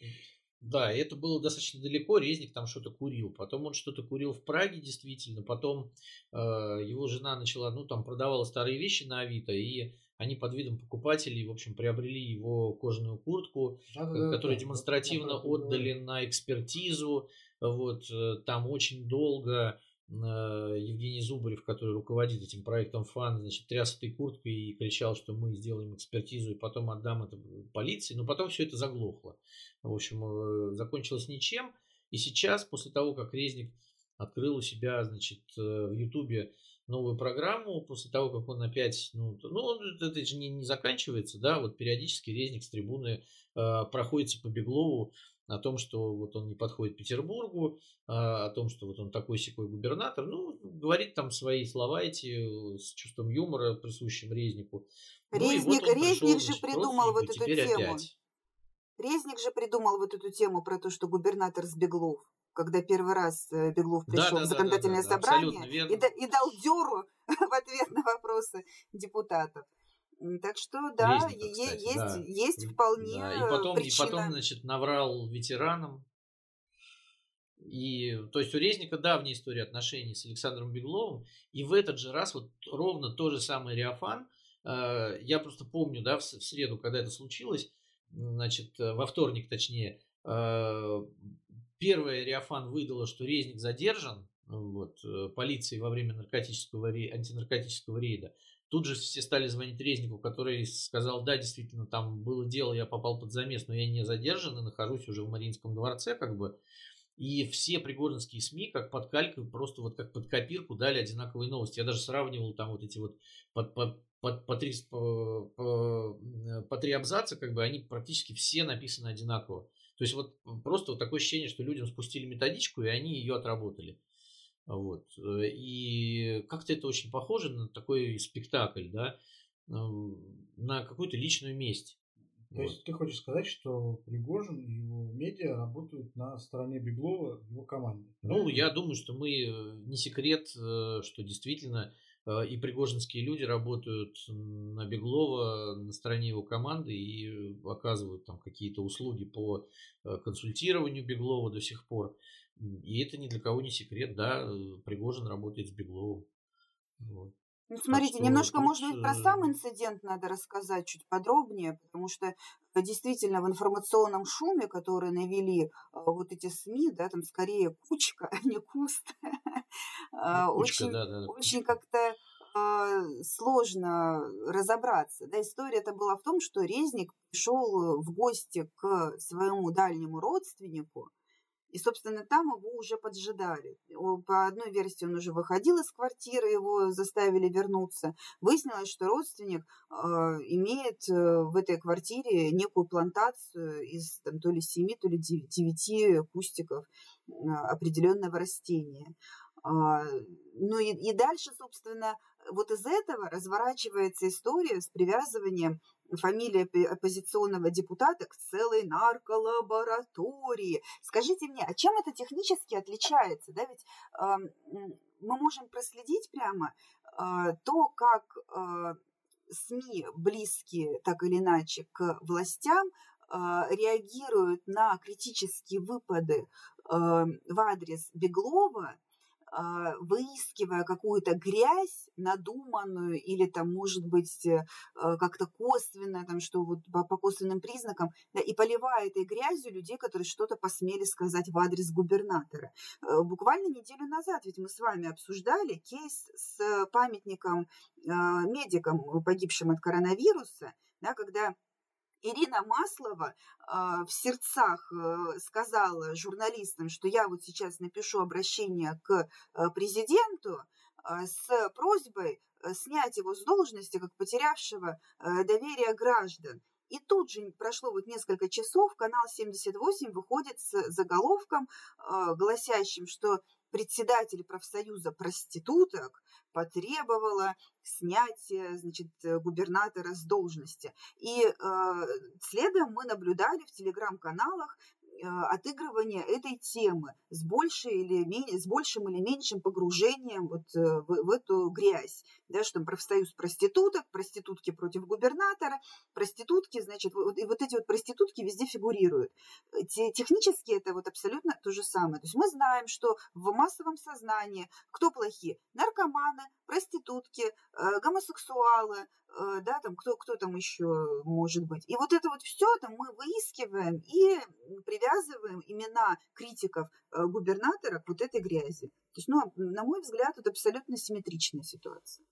Да, это было достаточно далеко, Резник там что-то курил. Потом он что-то курил в Праге, действительно. Потом э, его жена начала, ну, там продавала старые вещи на Авито, и они под видом покупателей, в общем, приобрели его кожаную куртку, да, да, которую да, демонстративно да, отдали да. на экспертизу. Вот, э, там очень долго э, Евгений Зубарев, который руководит этим проектом ФАН, значит, тряс этой курткой и кричал, что мы сделаем экспертизу и потом отдам это полиции. Но потом все это заглохло. В общем, э, закончилось ничем. И сейчас, после того, как Резник открыл у себя, значит, в Ютубе новую программу после того, как он опять, ну, ну это же не, не заканчивается, да, вот периодически резник с трибуны э, проходится по Беглову о том, что вот он не подходит Петербургу, э, о том, что вот он такой секой губернатор, ну, говорит там свои слова эти с чувством юмора, присущим резнику. Резник, ну, вот Резник же придумал вот эту тему. Опять. Резник же придумал вот эту тему про то, что губернатор с Беглов когда первый раз э, Беглов пришел да, да, в законодательное да, да, да, собрание и, и дал деру в ответ на вопросы депутатов. Так что да, Резников, кстати, есть, да. есть вполне да. и потом, причина. И потом, значит, наврал ветеранам. И, то есть у Резника давняя история отношений с Александром Бегловым. И в этот же раз вот ровно то же самое Риафан. Э, я просто помню, да, в среду, когда это случилось, значит, э, во вторник точнее, Первое, Риафан выдала, что резник задержан вот, э, полицией во время наркотического, антинаркотического рейда. Тут же все стали звонить Резнику, который сказал, да, действительно, там было дело, я попал под замес, но я не задержан и нахожусь уже в Мариинском дворце, как бы. И все пригородские СМИ, как под калькой, просто вот как под копирку дали одинаковые новости. Я даже сравнивал там вот эти вот под, под, под, по, три, по, по, по три абзаца, как бы они практически все написаны одинаково. То есть вот просто вот такое ощущение, что людям спустили методичку, и они ее отработали. Вот. Э, и как-то это очень похоже на такой спектакль, да, на какую-то личную месть. То вот. есть ты хочешь сказать, что Пригожин и его медиа работают на стороне Беглова в его команде? Ну, я думаю, что мы э, не секрет, э, что действительно и пригожинские люди работают на Беглова, на стороне его команды и оказывают там какие-то услуги по э, консультированию Беглова до сих пор. И это ни для кого не секрет, да, э, Пригожин работает с Бегловым. Вот. Ну, смотрите, что немножко, тут... может быть, про сам инцидент надо рассказать чуть подробнее, потому что действительно в информационном шуме, который навели вот эти СМИ, да, там скорее кучка, а не куст, а, очень, очень как-то э, сложно разобраться. Да, история это была в том, что Резник пришел в гости к своему дальнему родственнику, и, собственно, там его уже поджидали. По одной версии он уже выходил из квартиры, его заставили вернуться. Выяснилось, что родственник э, имеет э, в этой квартире некую плантацию из там, то ли семи, то ли девяти кустиков определенного растения. А, ну и, и дальше, собственно, вот из этого разворачивается история с привязыванием фамилии оппозиционного депутата к целой нарколаборатории. Скажите мне, а чем это технически отличается? Да, ведь э, мы можем проследить прямо э, то, как э, СМИ, близкие так или иначе к властям, э, реагируют на критические выпады в адрес Беглова – а, выискивая какую-то грязь надуманную или там, может быть, э, а, как-то косвенно, там, что вот по, по косвенным признакам, да, и поливая этой грязью людей, которые что-то посмели сказать в адрес губернатора. Э, буквально неделю назад ведь мы с вами обсуждали кейс с памятником а, медикам, погибшим от коронавируса, да, когда Ирина Маслова э, в сердцах э, сказала журналистам, что я вот сейчас напишу обращение к э, президенту э, с просьбой э, снять его с должности как потерявшего доверие граждан. И тут же прошло вот несколько часов, канал 78 выходит с заголовком, гласящим, что председатель профсоюза проституток потребовала снятия значит, губернатора с должности. И э, следом мы наблюдали в телеграм-каналах отыгрывание этой темы с, большей или менее, с большим или меньшим погружением вот э, в, в эту грязь. Да, что там профсоюз проституток, проститутки против губернатора, проститутки, значит, вот, и вот эти вот проститутки везде фигурируют. Технически это вот абсолютно то же самое. То есть мы знаем, что в массовом сознании кто плохие? Наркоманы, проститутки, э, гомосексуалы, Э, да, там кто, кто там еще может быть. И вот это вот все там мы выискиваем и привязываем имена критиков э, губернатора к вот этой грязи. То есть, ну, на мой взгляд, это абсолютно симметричная ситуация.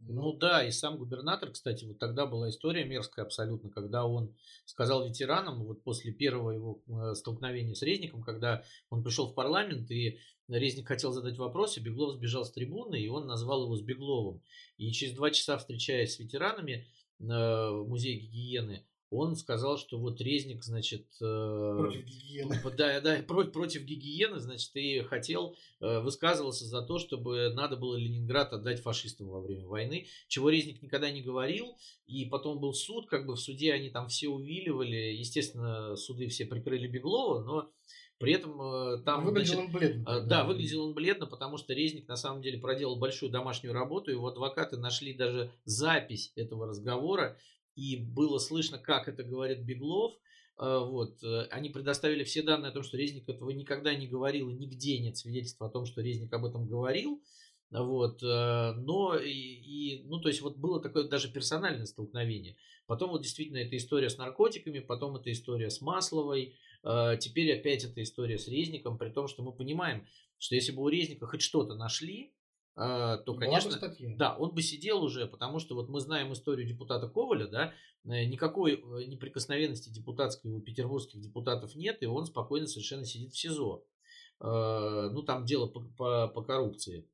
Ну да, и сам губернатор, кстати, вот тогда была история мерзкая абсолютно, когда он сказал ветеранам, вот после первого его э, столкновения с Резником, когда он пришел в парламент, и Резник хотел задать вопрос, и Беглов сбежал с трибуны, и он назвал его Сбегловым. И через два часа, встречаясь с ветеранами э, в музее гигиены, он сказал, что вот резник, значит... Э, против гигиены. Да, да, против, против гигиены, значит, и хотел, э, высказывался за то, чтобы надо было Ленинград отдать фашистам во время войны, чего резник никогда не говорил, и потом был суд, как бы в суде они там все увиливали, естественно, суды все прикрыли Беглова, но при этом э, там... Выглядел значит, он бледно. Да, да, выглядел он бледно, потому что Резник на самом деле проделал большую домашнюю работу. Его адвокаты нашли даже запись этого разговора и было слышно, как это говорит Беглов. Э, вот. Э, они предоставили все данные о том, что Резник этого никогда не говорил, и нигде нет свидетельства о том, что Резник об этом говорил. Вот. Э, но и, и, ну, то есть вот было такое даже персональное столкновение. Потом вот действительно эта история с наркотиками, потом эта история с Масловой, теперь опять эта история с Резником, при том, что мы понимаем, что если бы у Резника хоть что-то нашли, а, то, конечно, да, он бы сидел уже, потому что вот мы знаем историю депутата Коваля, да, э, никакой э, неприкосновенности депутатской у петербургских депутатов нет, и он спокойно совершенно сидит в СИЗО. А, ну, там дело по, по, по коррупции.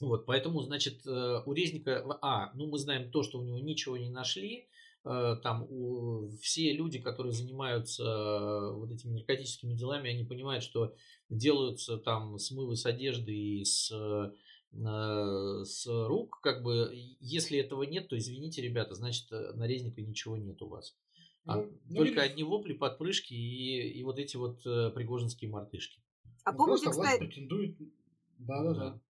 Вот, поэтому, значит, э, у Резника, а, ну, мы знаем то, что у него ничего не нашли, там у, все люди, которые занимаются вот этими наркотическими делами, они понимают, что делаются там смывы с одежды и с Э, с рук, как бы, если этого нет, то извините, ребята, значит, э, на резника ничего нет у вас. А ну, ну только ну, одни вопли, подпрыжки и, и вот эти вот э, пригожинские мартышки. А ну, помните, кстати... претендует... Да, да, да.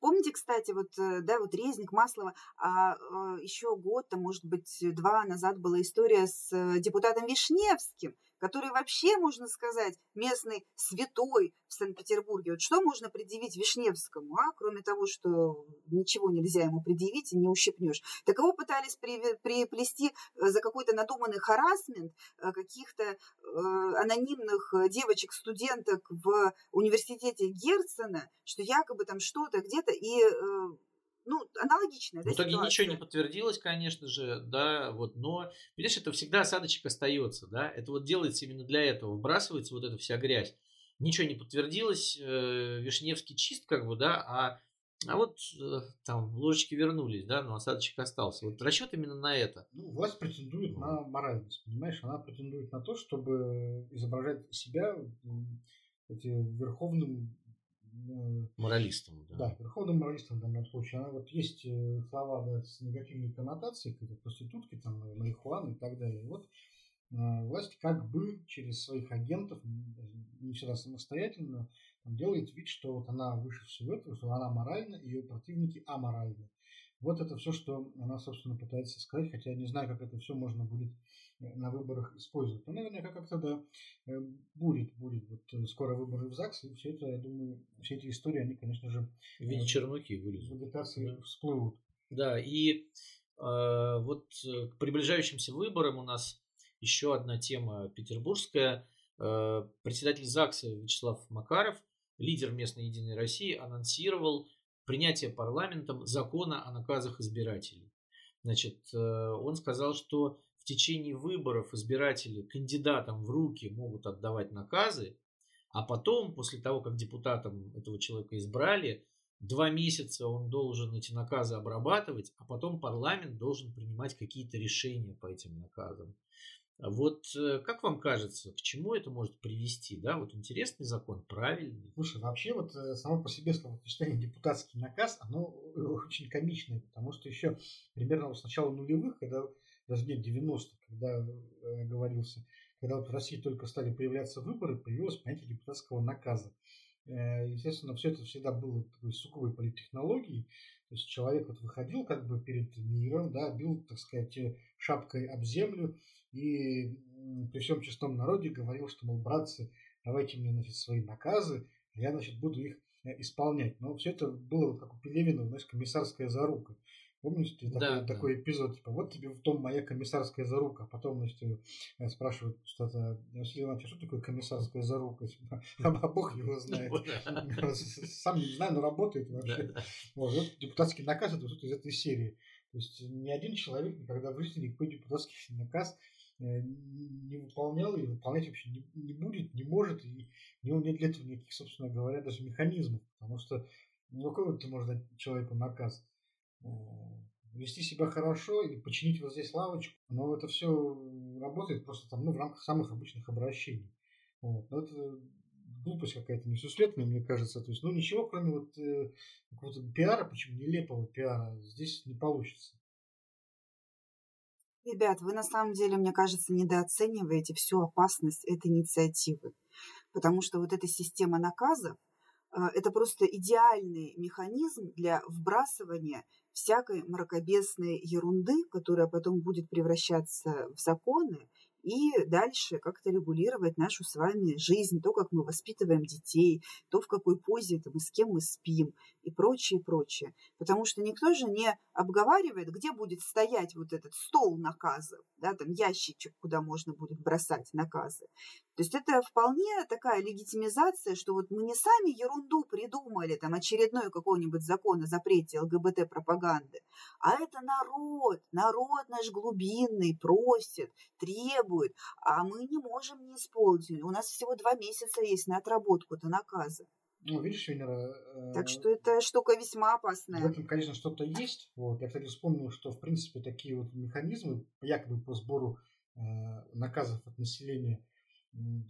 Помните, кстати, вот, да, вот Резник, Маслова, а, а еще год, там, может быть, два назад была история с депутатом Вишневским, который вообще, можно сказать, местный святой в Санкт-Петербурге. Вот что можно предъявить Вишневскому, а? кроме того, что ничего нельзя ему предъявить и не ущипнешь. Так его пытались приплести э, за какой-то надуманный харасмент э, каких-то э, анонимных девочек-студенток в университете Герцена, что якобы там что-то где-то, и ну, аналогичная, да, В итоге ситуация. ничего не подтвердилось, конечно же, да, вот, но, видишь, это всегда осадочек остается, да, это вот делается именно для этого, вбрасывается вот эта вся грязь. Ничего не подтвердилось, э, Вишневский чист, как бы, да, а, а вот э, там ложечки вернулись, да, но осадочек остался. Вот расчет именно на это. Ну, власть претендует на моральность, понимаешь, она претендует на то, чтобы изображать себя этим верховным моралистом. Да. да, верховным моралистом в данном случае. Она, вот есть э, слова да, с негативной коннотацией, как проститутки, там, марихуаны и так далее. вот э, власть как бы через своих агентов, не всегда самостоятельно, делает вид, что вот она выше всего этого, что она моральна, ее противники аморальны. Вот это все, что она, собственно, пытается сказать, хотя я не знаю, как это все можно будет Э, на выборах используют. Но наверняка как-то да, э, будет, будет. Вот э, скоро выборы в ЗАГС, и все это, я думаю, все эти истории, они, конечно же, в виде чернухи вылезут. В агитации да. всплывут. Да, и э, вот к приближающимся выборам у нас еще одна тема петербургская. Э, председатель ЗАГСа Вячеслав Макаров, лидер местной Единой России, анонсировал принятие парламентом закона о наказах избирателей. Значит, э, он сказал, что в течение выборов избиратели кандидатам в руки могут отдавать наказы, а потом, после того, как депутатам этого человека избрали, два месяца он должен эти наказы обрабатывать, а потом парламент должен принимать какие-то решения по этим наказам. Вот э, как вам кажется, к чему это может привести? Да, вот интересный закон, правильный. Слушай, вообще вот э, само по себе словосочетание депутатский наказ, оно очень комичное, потому что еще примерно с начала нулевых, когда даже нет 90-х, когда э, говорился, когда вот в России только стали появляться выборы, появилось понятие депутатского наказа. Э, естественно, все это всегда было такой суковой политтехнологией. То есть человек вот выходил как бы перед миром, да, бил, так сказать, э, шапкой об землю и при всем честном народе говорил, что, мол, братцы, давайте мне, значит, свои наказы, а я, значит, буду их э, исполнять. Но все это было, как у Пелевина, знаешь, комиссарская зарука. Помнишь, ты да, такой, да. такой эпизод, типа, вот тебе в том моя комиссарская зарука, потом, значит, э, спрашивают что-то, Василий Иванович, а что такое комиссарская зарука? Типа, а бог его знает. Сам не знаю, но работает вообще. Вот, депутатский наказ, это что-то из этой серии. То есть ни один человек никогда в жизни никакой депутатский наказ э, не выполнял и выполнять вообще не, не будет, не может, и у него нет для этого никаких, собственно говоря, даже механизмов, потому что ну, какой ты можешь дать человеку наказ? Э, вести себя хорошо и починить вот здесь лавочку. Но это все работает просто там, ну, в рамках самых обычных обращений. Вот. Но это глупость какая-то несусветная, мне кажется. То есть, ну, ничего, кроме вот э, какого-то пиара, почему нелепого пиара, здесь не получится. Ребят, вы на самом деле, мне кажется, недооцениваете всю опасность этой инициативы. Потому что вот эта система наказов, а, это просто идеальный механизм для вбрасывания всякой мракобесной ерунды, которая потом будет превращаться в законы и дальше как-то регулировать нашу с вами жизнь, то, как мы воспитываем детей, то, в какой позе это мы, с кем мы спим и прочее, прочее. Потому что никто же не обговаривает, где будет стоять вот этот стол наказов, да, там ящичек, куда можно будет бросать наказы. То есть это вполне такая легитимизация, что вот мы не сами ерунду придумали, там очередной какой-нибудь закон о запрете ЛГБТ-пропаганды, а это народ, народ наш глубинный просит, требует, а мы не можем не исполнить. У нас всего два месяца есть на отработку-то наказа. Ну, видишь, Венера... Э, так что это штука весьма опасная. В этом, конечно, что-то есть. Вот. Я, кстати, вспомнил, что, в принципе, такие вот механизмы, якобы по сбору э, наказов от населения,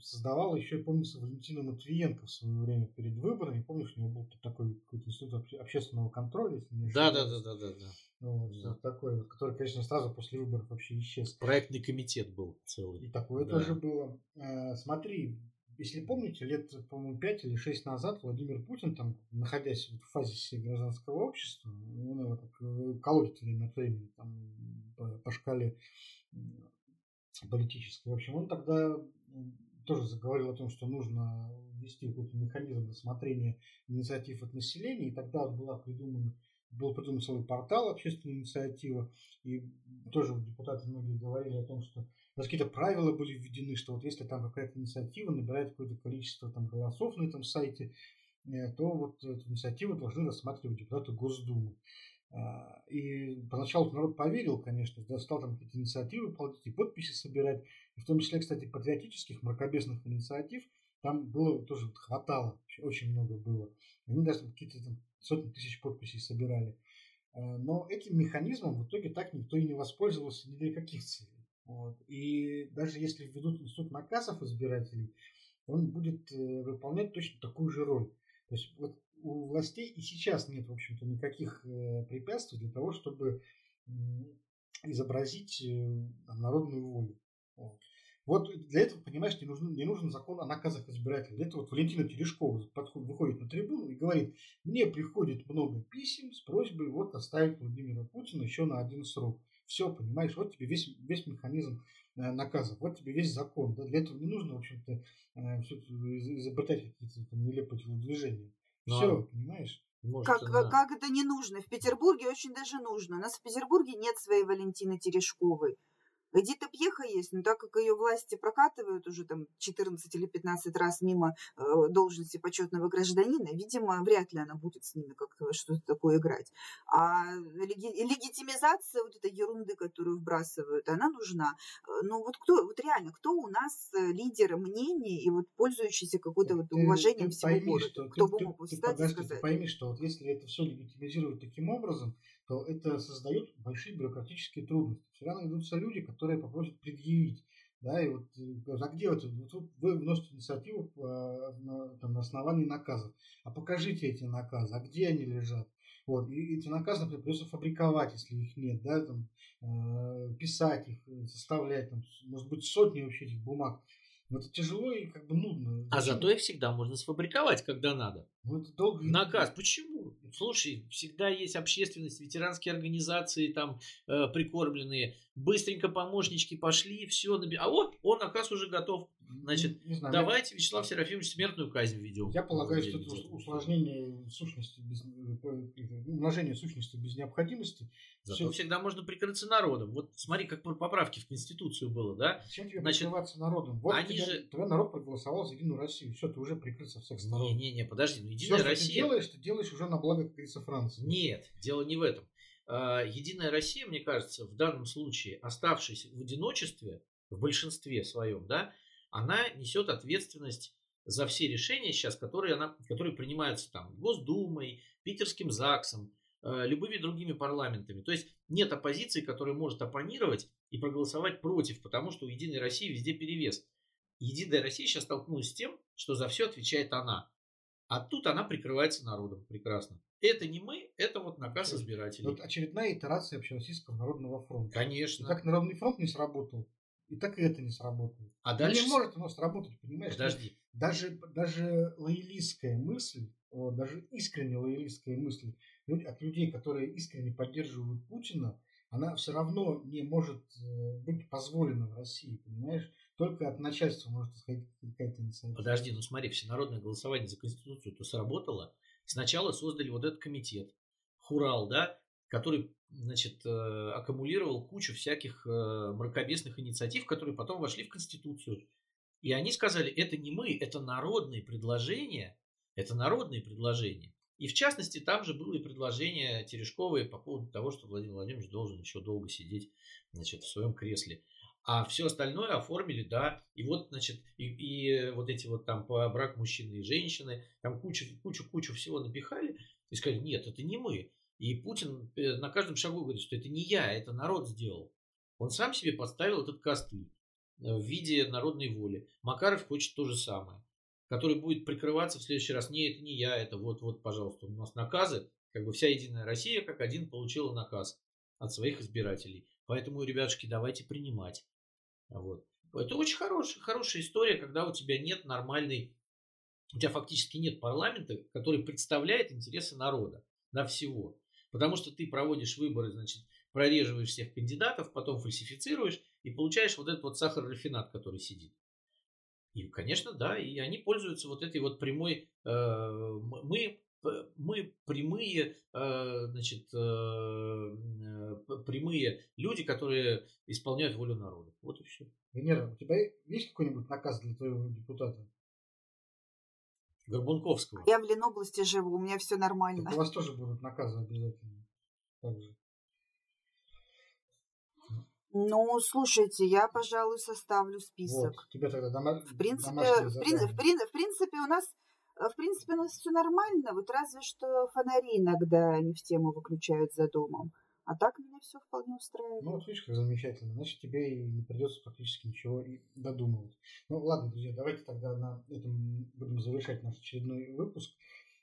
создавал еще, помню, Валентина Матвиенко в свое время перед выборами. Помнишь, у него был такой какой-то институт общественного контроля, если не да, да, да, да, да, да. Вот, да. Вот такой вот, который, конечно, сразу после выборов вообще исчез. Проектный комитет был целый. И такое да. тоже было. Э, смотри, если помните, лет, по-моему, 5 или 6 назад Владимир Путин, там, находясь в фазе гражданского общества, он его так э, колотит время от времени там, по, по шкале политической. В общем, он тогда тоже заговорил о том, что нужно ввести какой-то механизм рассмотрения инициатив от населения, и тогда была придумана был придуман целый портал общественной инициативы, и тоже депутаты многие говорили о том, что какие-то правила были введены, что вот если там какая-то инициатива набирает какое-то количество там, голосов на этом сайте, э, то вот эту инициативу должны рассматривать депутаты Госдумы. А, и поначалу народ поверил, конечно, стал там какие-то инициативы платить и подписи собирать, и в том числе, кстати, патриотических, мракобесных инициатив, там было тоже хватало, очень много было. Они даже какие-то там сотни тысяч подписей собирали. А, но этим механизмом в итоге так никто и не воспользовался ни для каких целей. Вот. И даже если введут институт наказов избирателей, он будет э, выполнять точно такую же роль. То есть вот у властей и сейчас нет, в общем-то, никаких э, препятствий для того, чтобы изобразить э, народную волю. Вот. для этого, понимаешь, не нужен, не нужен закон о наказах избирателей. Для этого вот Валентина Терешкова подходит, выходит на трибуну и говорит, мне приходит много писем с просьбой вот оставить Владимира Путина еще на один срок. Все, понимаешь, вот тебе весь, весь механизм э, наказа, вот тебе весь закон. Да? Для этого не нужно, в общем-то, изобретать какие-то там нелепые телодвижения. Ну, Все, понимаешь? Может, как, да. как это не нужно? В Петербурге очень даже нужно. У нас в Петербурге нет своей Валентины Терешковой. Эдита Пьеха есть, но так как ее власти прокатывают уже там 14 или 15 раз мимо э, должности почетного гражданина, видимо, вряд ли она будет с ними как-то что-то такое играть. А леги- легитимизация вот этой ерунды, которую вбрасывают, она нужна. Э, ну вот кто, вот реально, кто у нас э, лидер мнений и вот пользующийся какой-то вот уважением ты, ты всего пойми, города? Что, кто ты, бы мог ты, подожди, сказать? Ты пойми, что вот если это все легитимизируют таким образом, то это создает большие бюрократические трудности. Все равно идутся люди, которые попросят предъявить. Да, и вот, э, а где вот, вот вы вносите инициативу а, на, там, на основании наказов. А покажите эти наказы, а где они лежат? Вот, и эти наказы, например, придется фабриковать, если их нет, да, там, э, писать их, составлять, там, может быть, сотни вообще этих бумаг. Но это тяжело и как бы нудно. А зато их всегда можно сфабриковать, когда надо. Ну, это долго. Наказ. Почему? Слушай, всегда есть общественность, ветеранские организации там э, прикормленные. Быстренько помощнички пошли, все. Наби... А вот, он наказ уже готов. Значит, не, не знаю, давайте, я... Вячеслав Серафимович, смертную казнь введем. Я полагаю, что это усложнение сущности, без, э, умножение сущности без необходимости. Зато Все. всегда можно прикрыться народом. Вот смотри, как поправки в Конституцию было, да? Зачем тебе Значит, прикрываться народом? Вот они тебя, же... твой народ проголосовал за Единую Россию. Все, ты уже прикрылся всех сторон. Не-не-не, подожди. Ну, Единая Все, Россия... ты делаешь, ты делаешь уже на благо, говорится, Франции. Нет, дело не в этом. А, Единая Россия, мне кажется, в данном случае, оставшись в одиночестве, в большинстве своем, да, она несет ответственность за все решения сейчас, которые, она, которые принимаются там Госдумой, Питерским ЗАГСом, э, любыми другими парламентами. То есть нет оппозиции, которая может оппонировать и проголосовать против, потому что у Единой России везде перевес. Единая Россия сейчас столкнулась с тем, что за все отвечает она. А тут она прикрывается народом. Прекрасно. Это не мы, это вот наказ избирателей. Вот очередная итерация Общероссийского народного фронта. Конечно. И как Народный фронт не сработал, и так и это не сработает. А дальше... Не может оно сработать, понимаешь? Подожди. Даже, даже лоялистская мысль, даже искренне лоялистская мысль от людей, которые искренне поддерживают Путина, она все равно не может э, быть позволена в России, понимаешь? Только от начальства может исходить какая-то инициатива. Подожди, ну смотри, всенародное голосование за Конституцию то сработало. Сначала создали вот этот комитет, Хурал, да, который значит, э, аккумулировал кучу всяких э, мракобесных инициатив, которые потом вошли в Конституцию. И они сказали, это не мы, это народные предложения, это народные предложения. И в частности, там же было и предложение Терешковой по поводу того, что Владимир Владимирович должен еще долго сидеть значит, в своем кресле. А все остальное оформили, да, и вот, значит, и, и вот эти вот там по брак мужчины и женщины, там кучу, кучу, кучу всего напихали, и сказали, нет, это не мы, и Путин э, на каждом шагу говорит, что это не я, это народ сделал. Он сам себе подставил этот костыль э, в виде народной воли. Макаров хочет то же самое, который будет прикрываться в следующий раз. Не, это не я, это вот-вот, пожалуйста, у нас наказы. Как бы вся Единая Россия как один получила наказ от своих избирателей. Поэтому, ребятушки, давайте принимать. Вот. Это очень хорошая, хорошая история, когда у тебя нет нормальной, у тебя фактически нет парламента, который представляет интересы народа на всего. Потому что ты проводишь выборы, значит, прореживаешь всех кандидатов, потом фальсифицируешь и получаешь вот этот вот сахар-рафинат, который сидит. И, конечно, да, и они пользуются вот этой вот прямой... Э, мы, мы прямые, э, значит, э, э, прямые люди, которые исполняют волю народа. Вот и все. Венера, у тебя есть какой-нибудь наказ для твоего депутата? Горбунковского. Я в Ленобласти живу, у меня все нормально. Так у вас тоже будут наказы обязательно. также. Ну, слушайте, я, пожалуй, составлю список. Вот, тебе тогда дома... В принципе, в, прин- в, прин- в принципе, у нас в принципе, у нас все нормально, вот разве что фонари иногда не в тему выключают за домом. А так меня все вполне Ну, устраивает. вот видишь, как замечательно. Значит, тебе и не придется практически ничего и додумывать. Ну, ладно, друзья, давайте тогда на этом будем завершать наш очередной выпуск.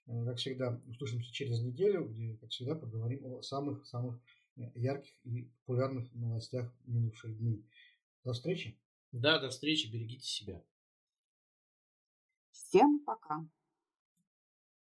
Э, Как всегда, услышимся через неделю, где, как всегда, поговорим о самых-самых э, ярких и популярных новостях минувших дней. До встречи! Да, до встречи, берегите себя. Всем пока.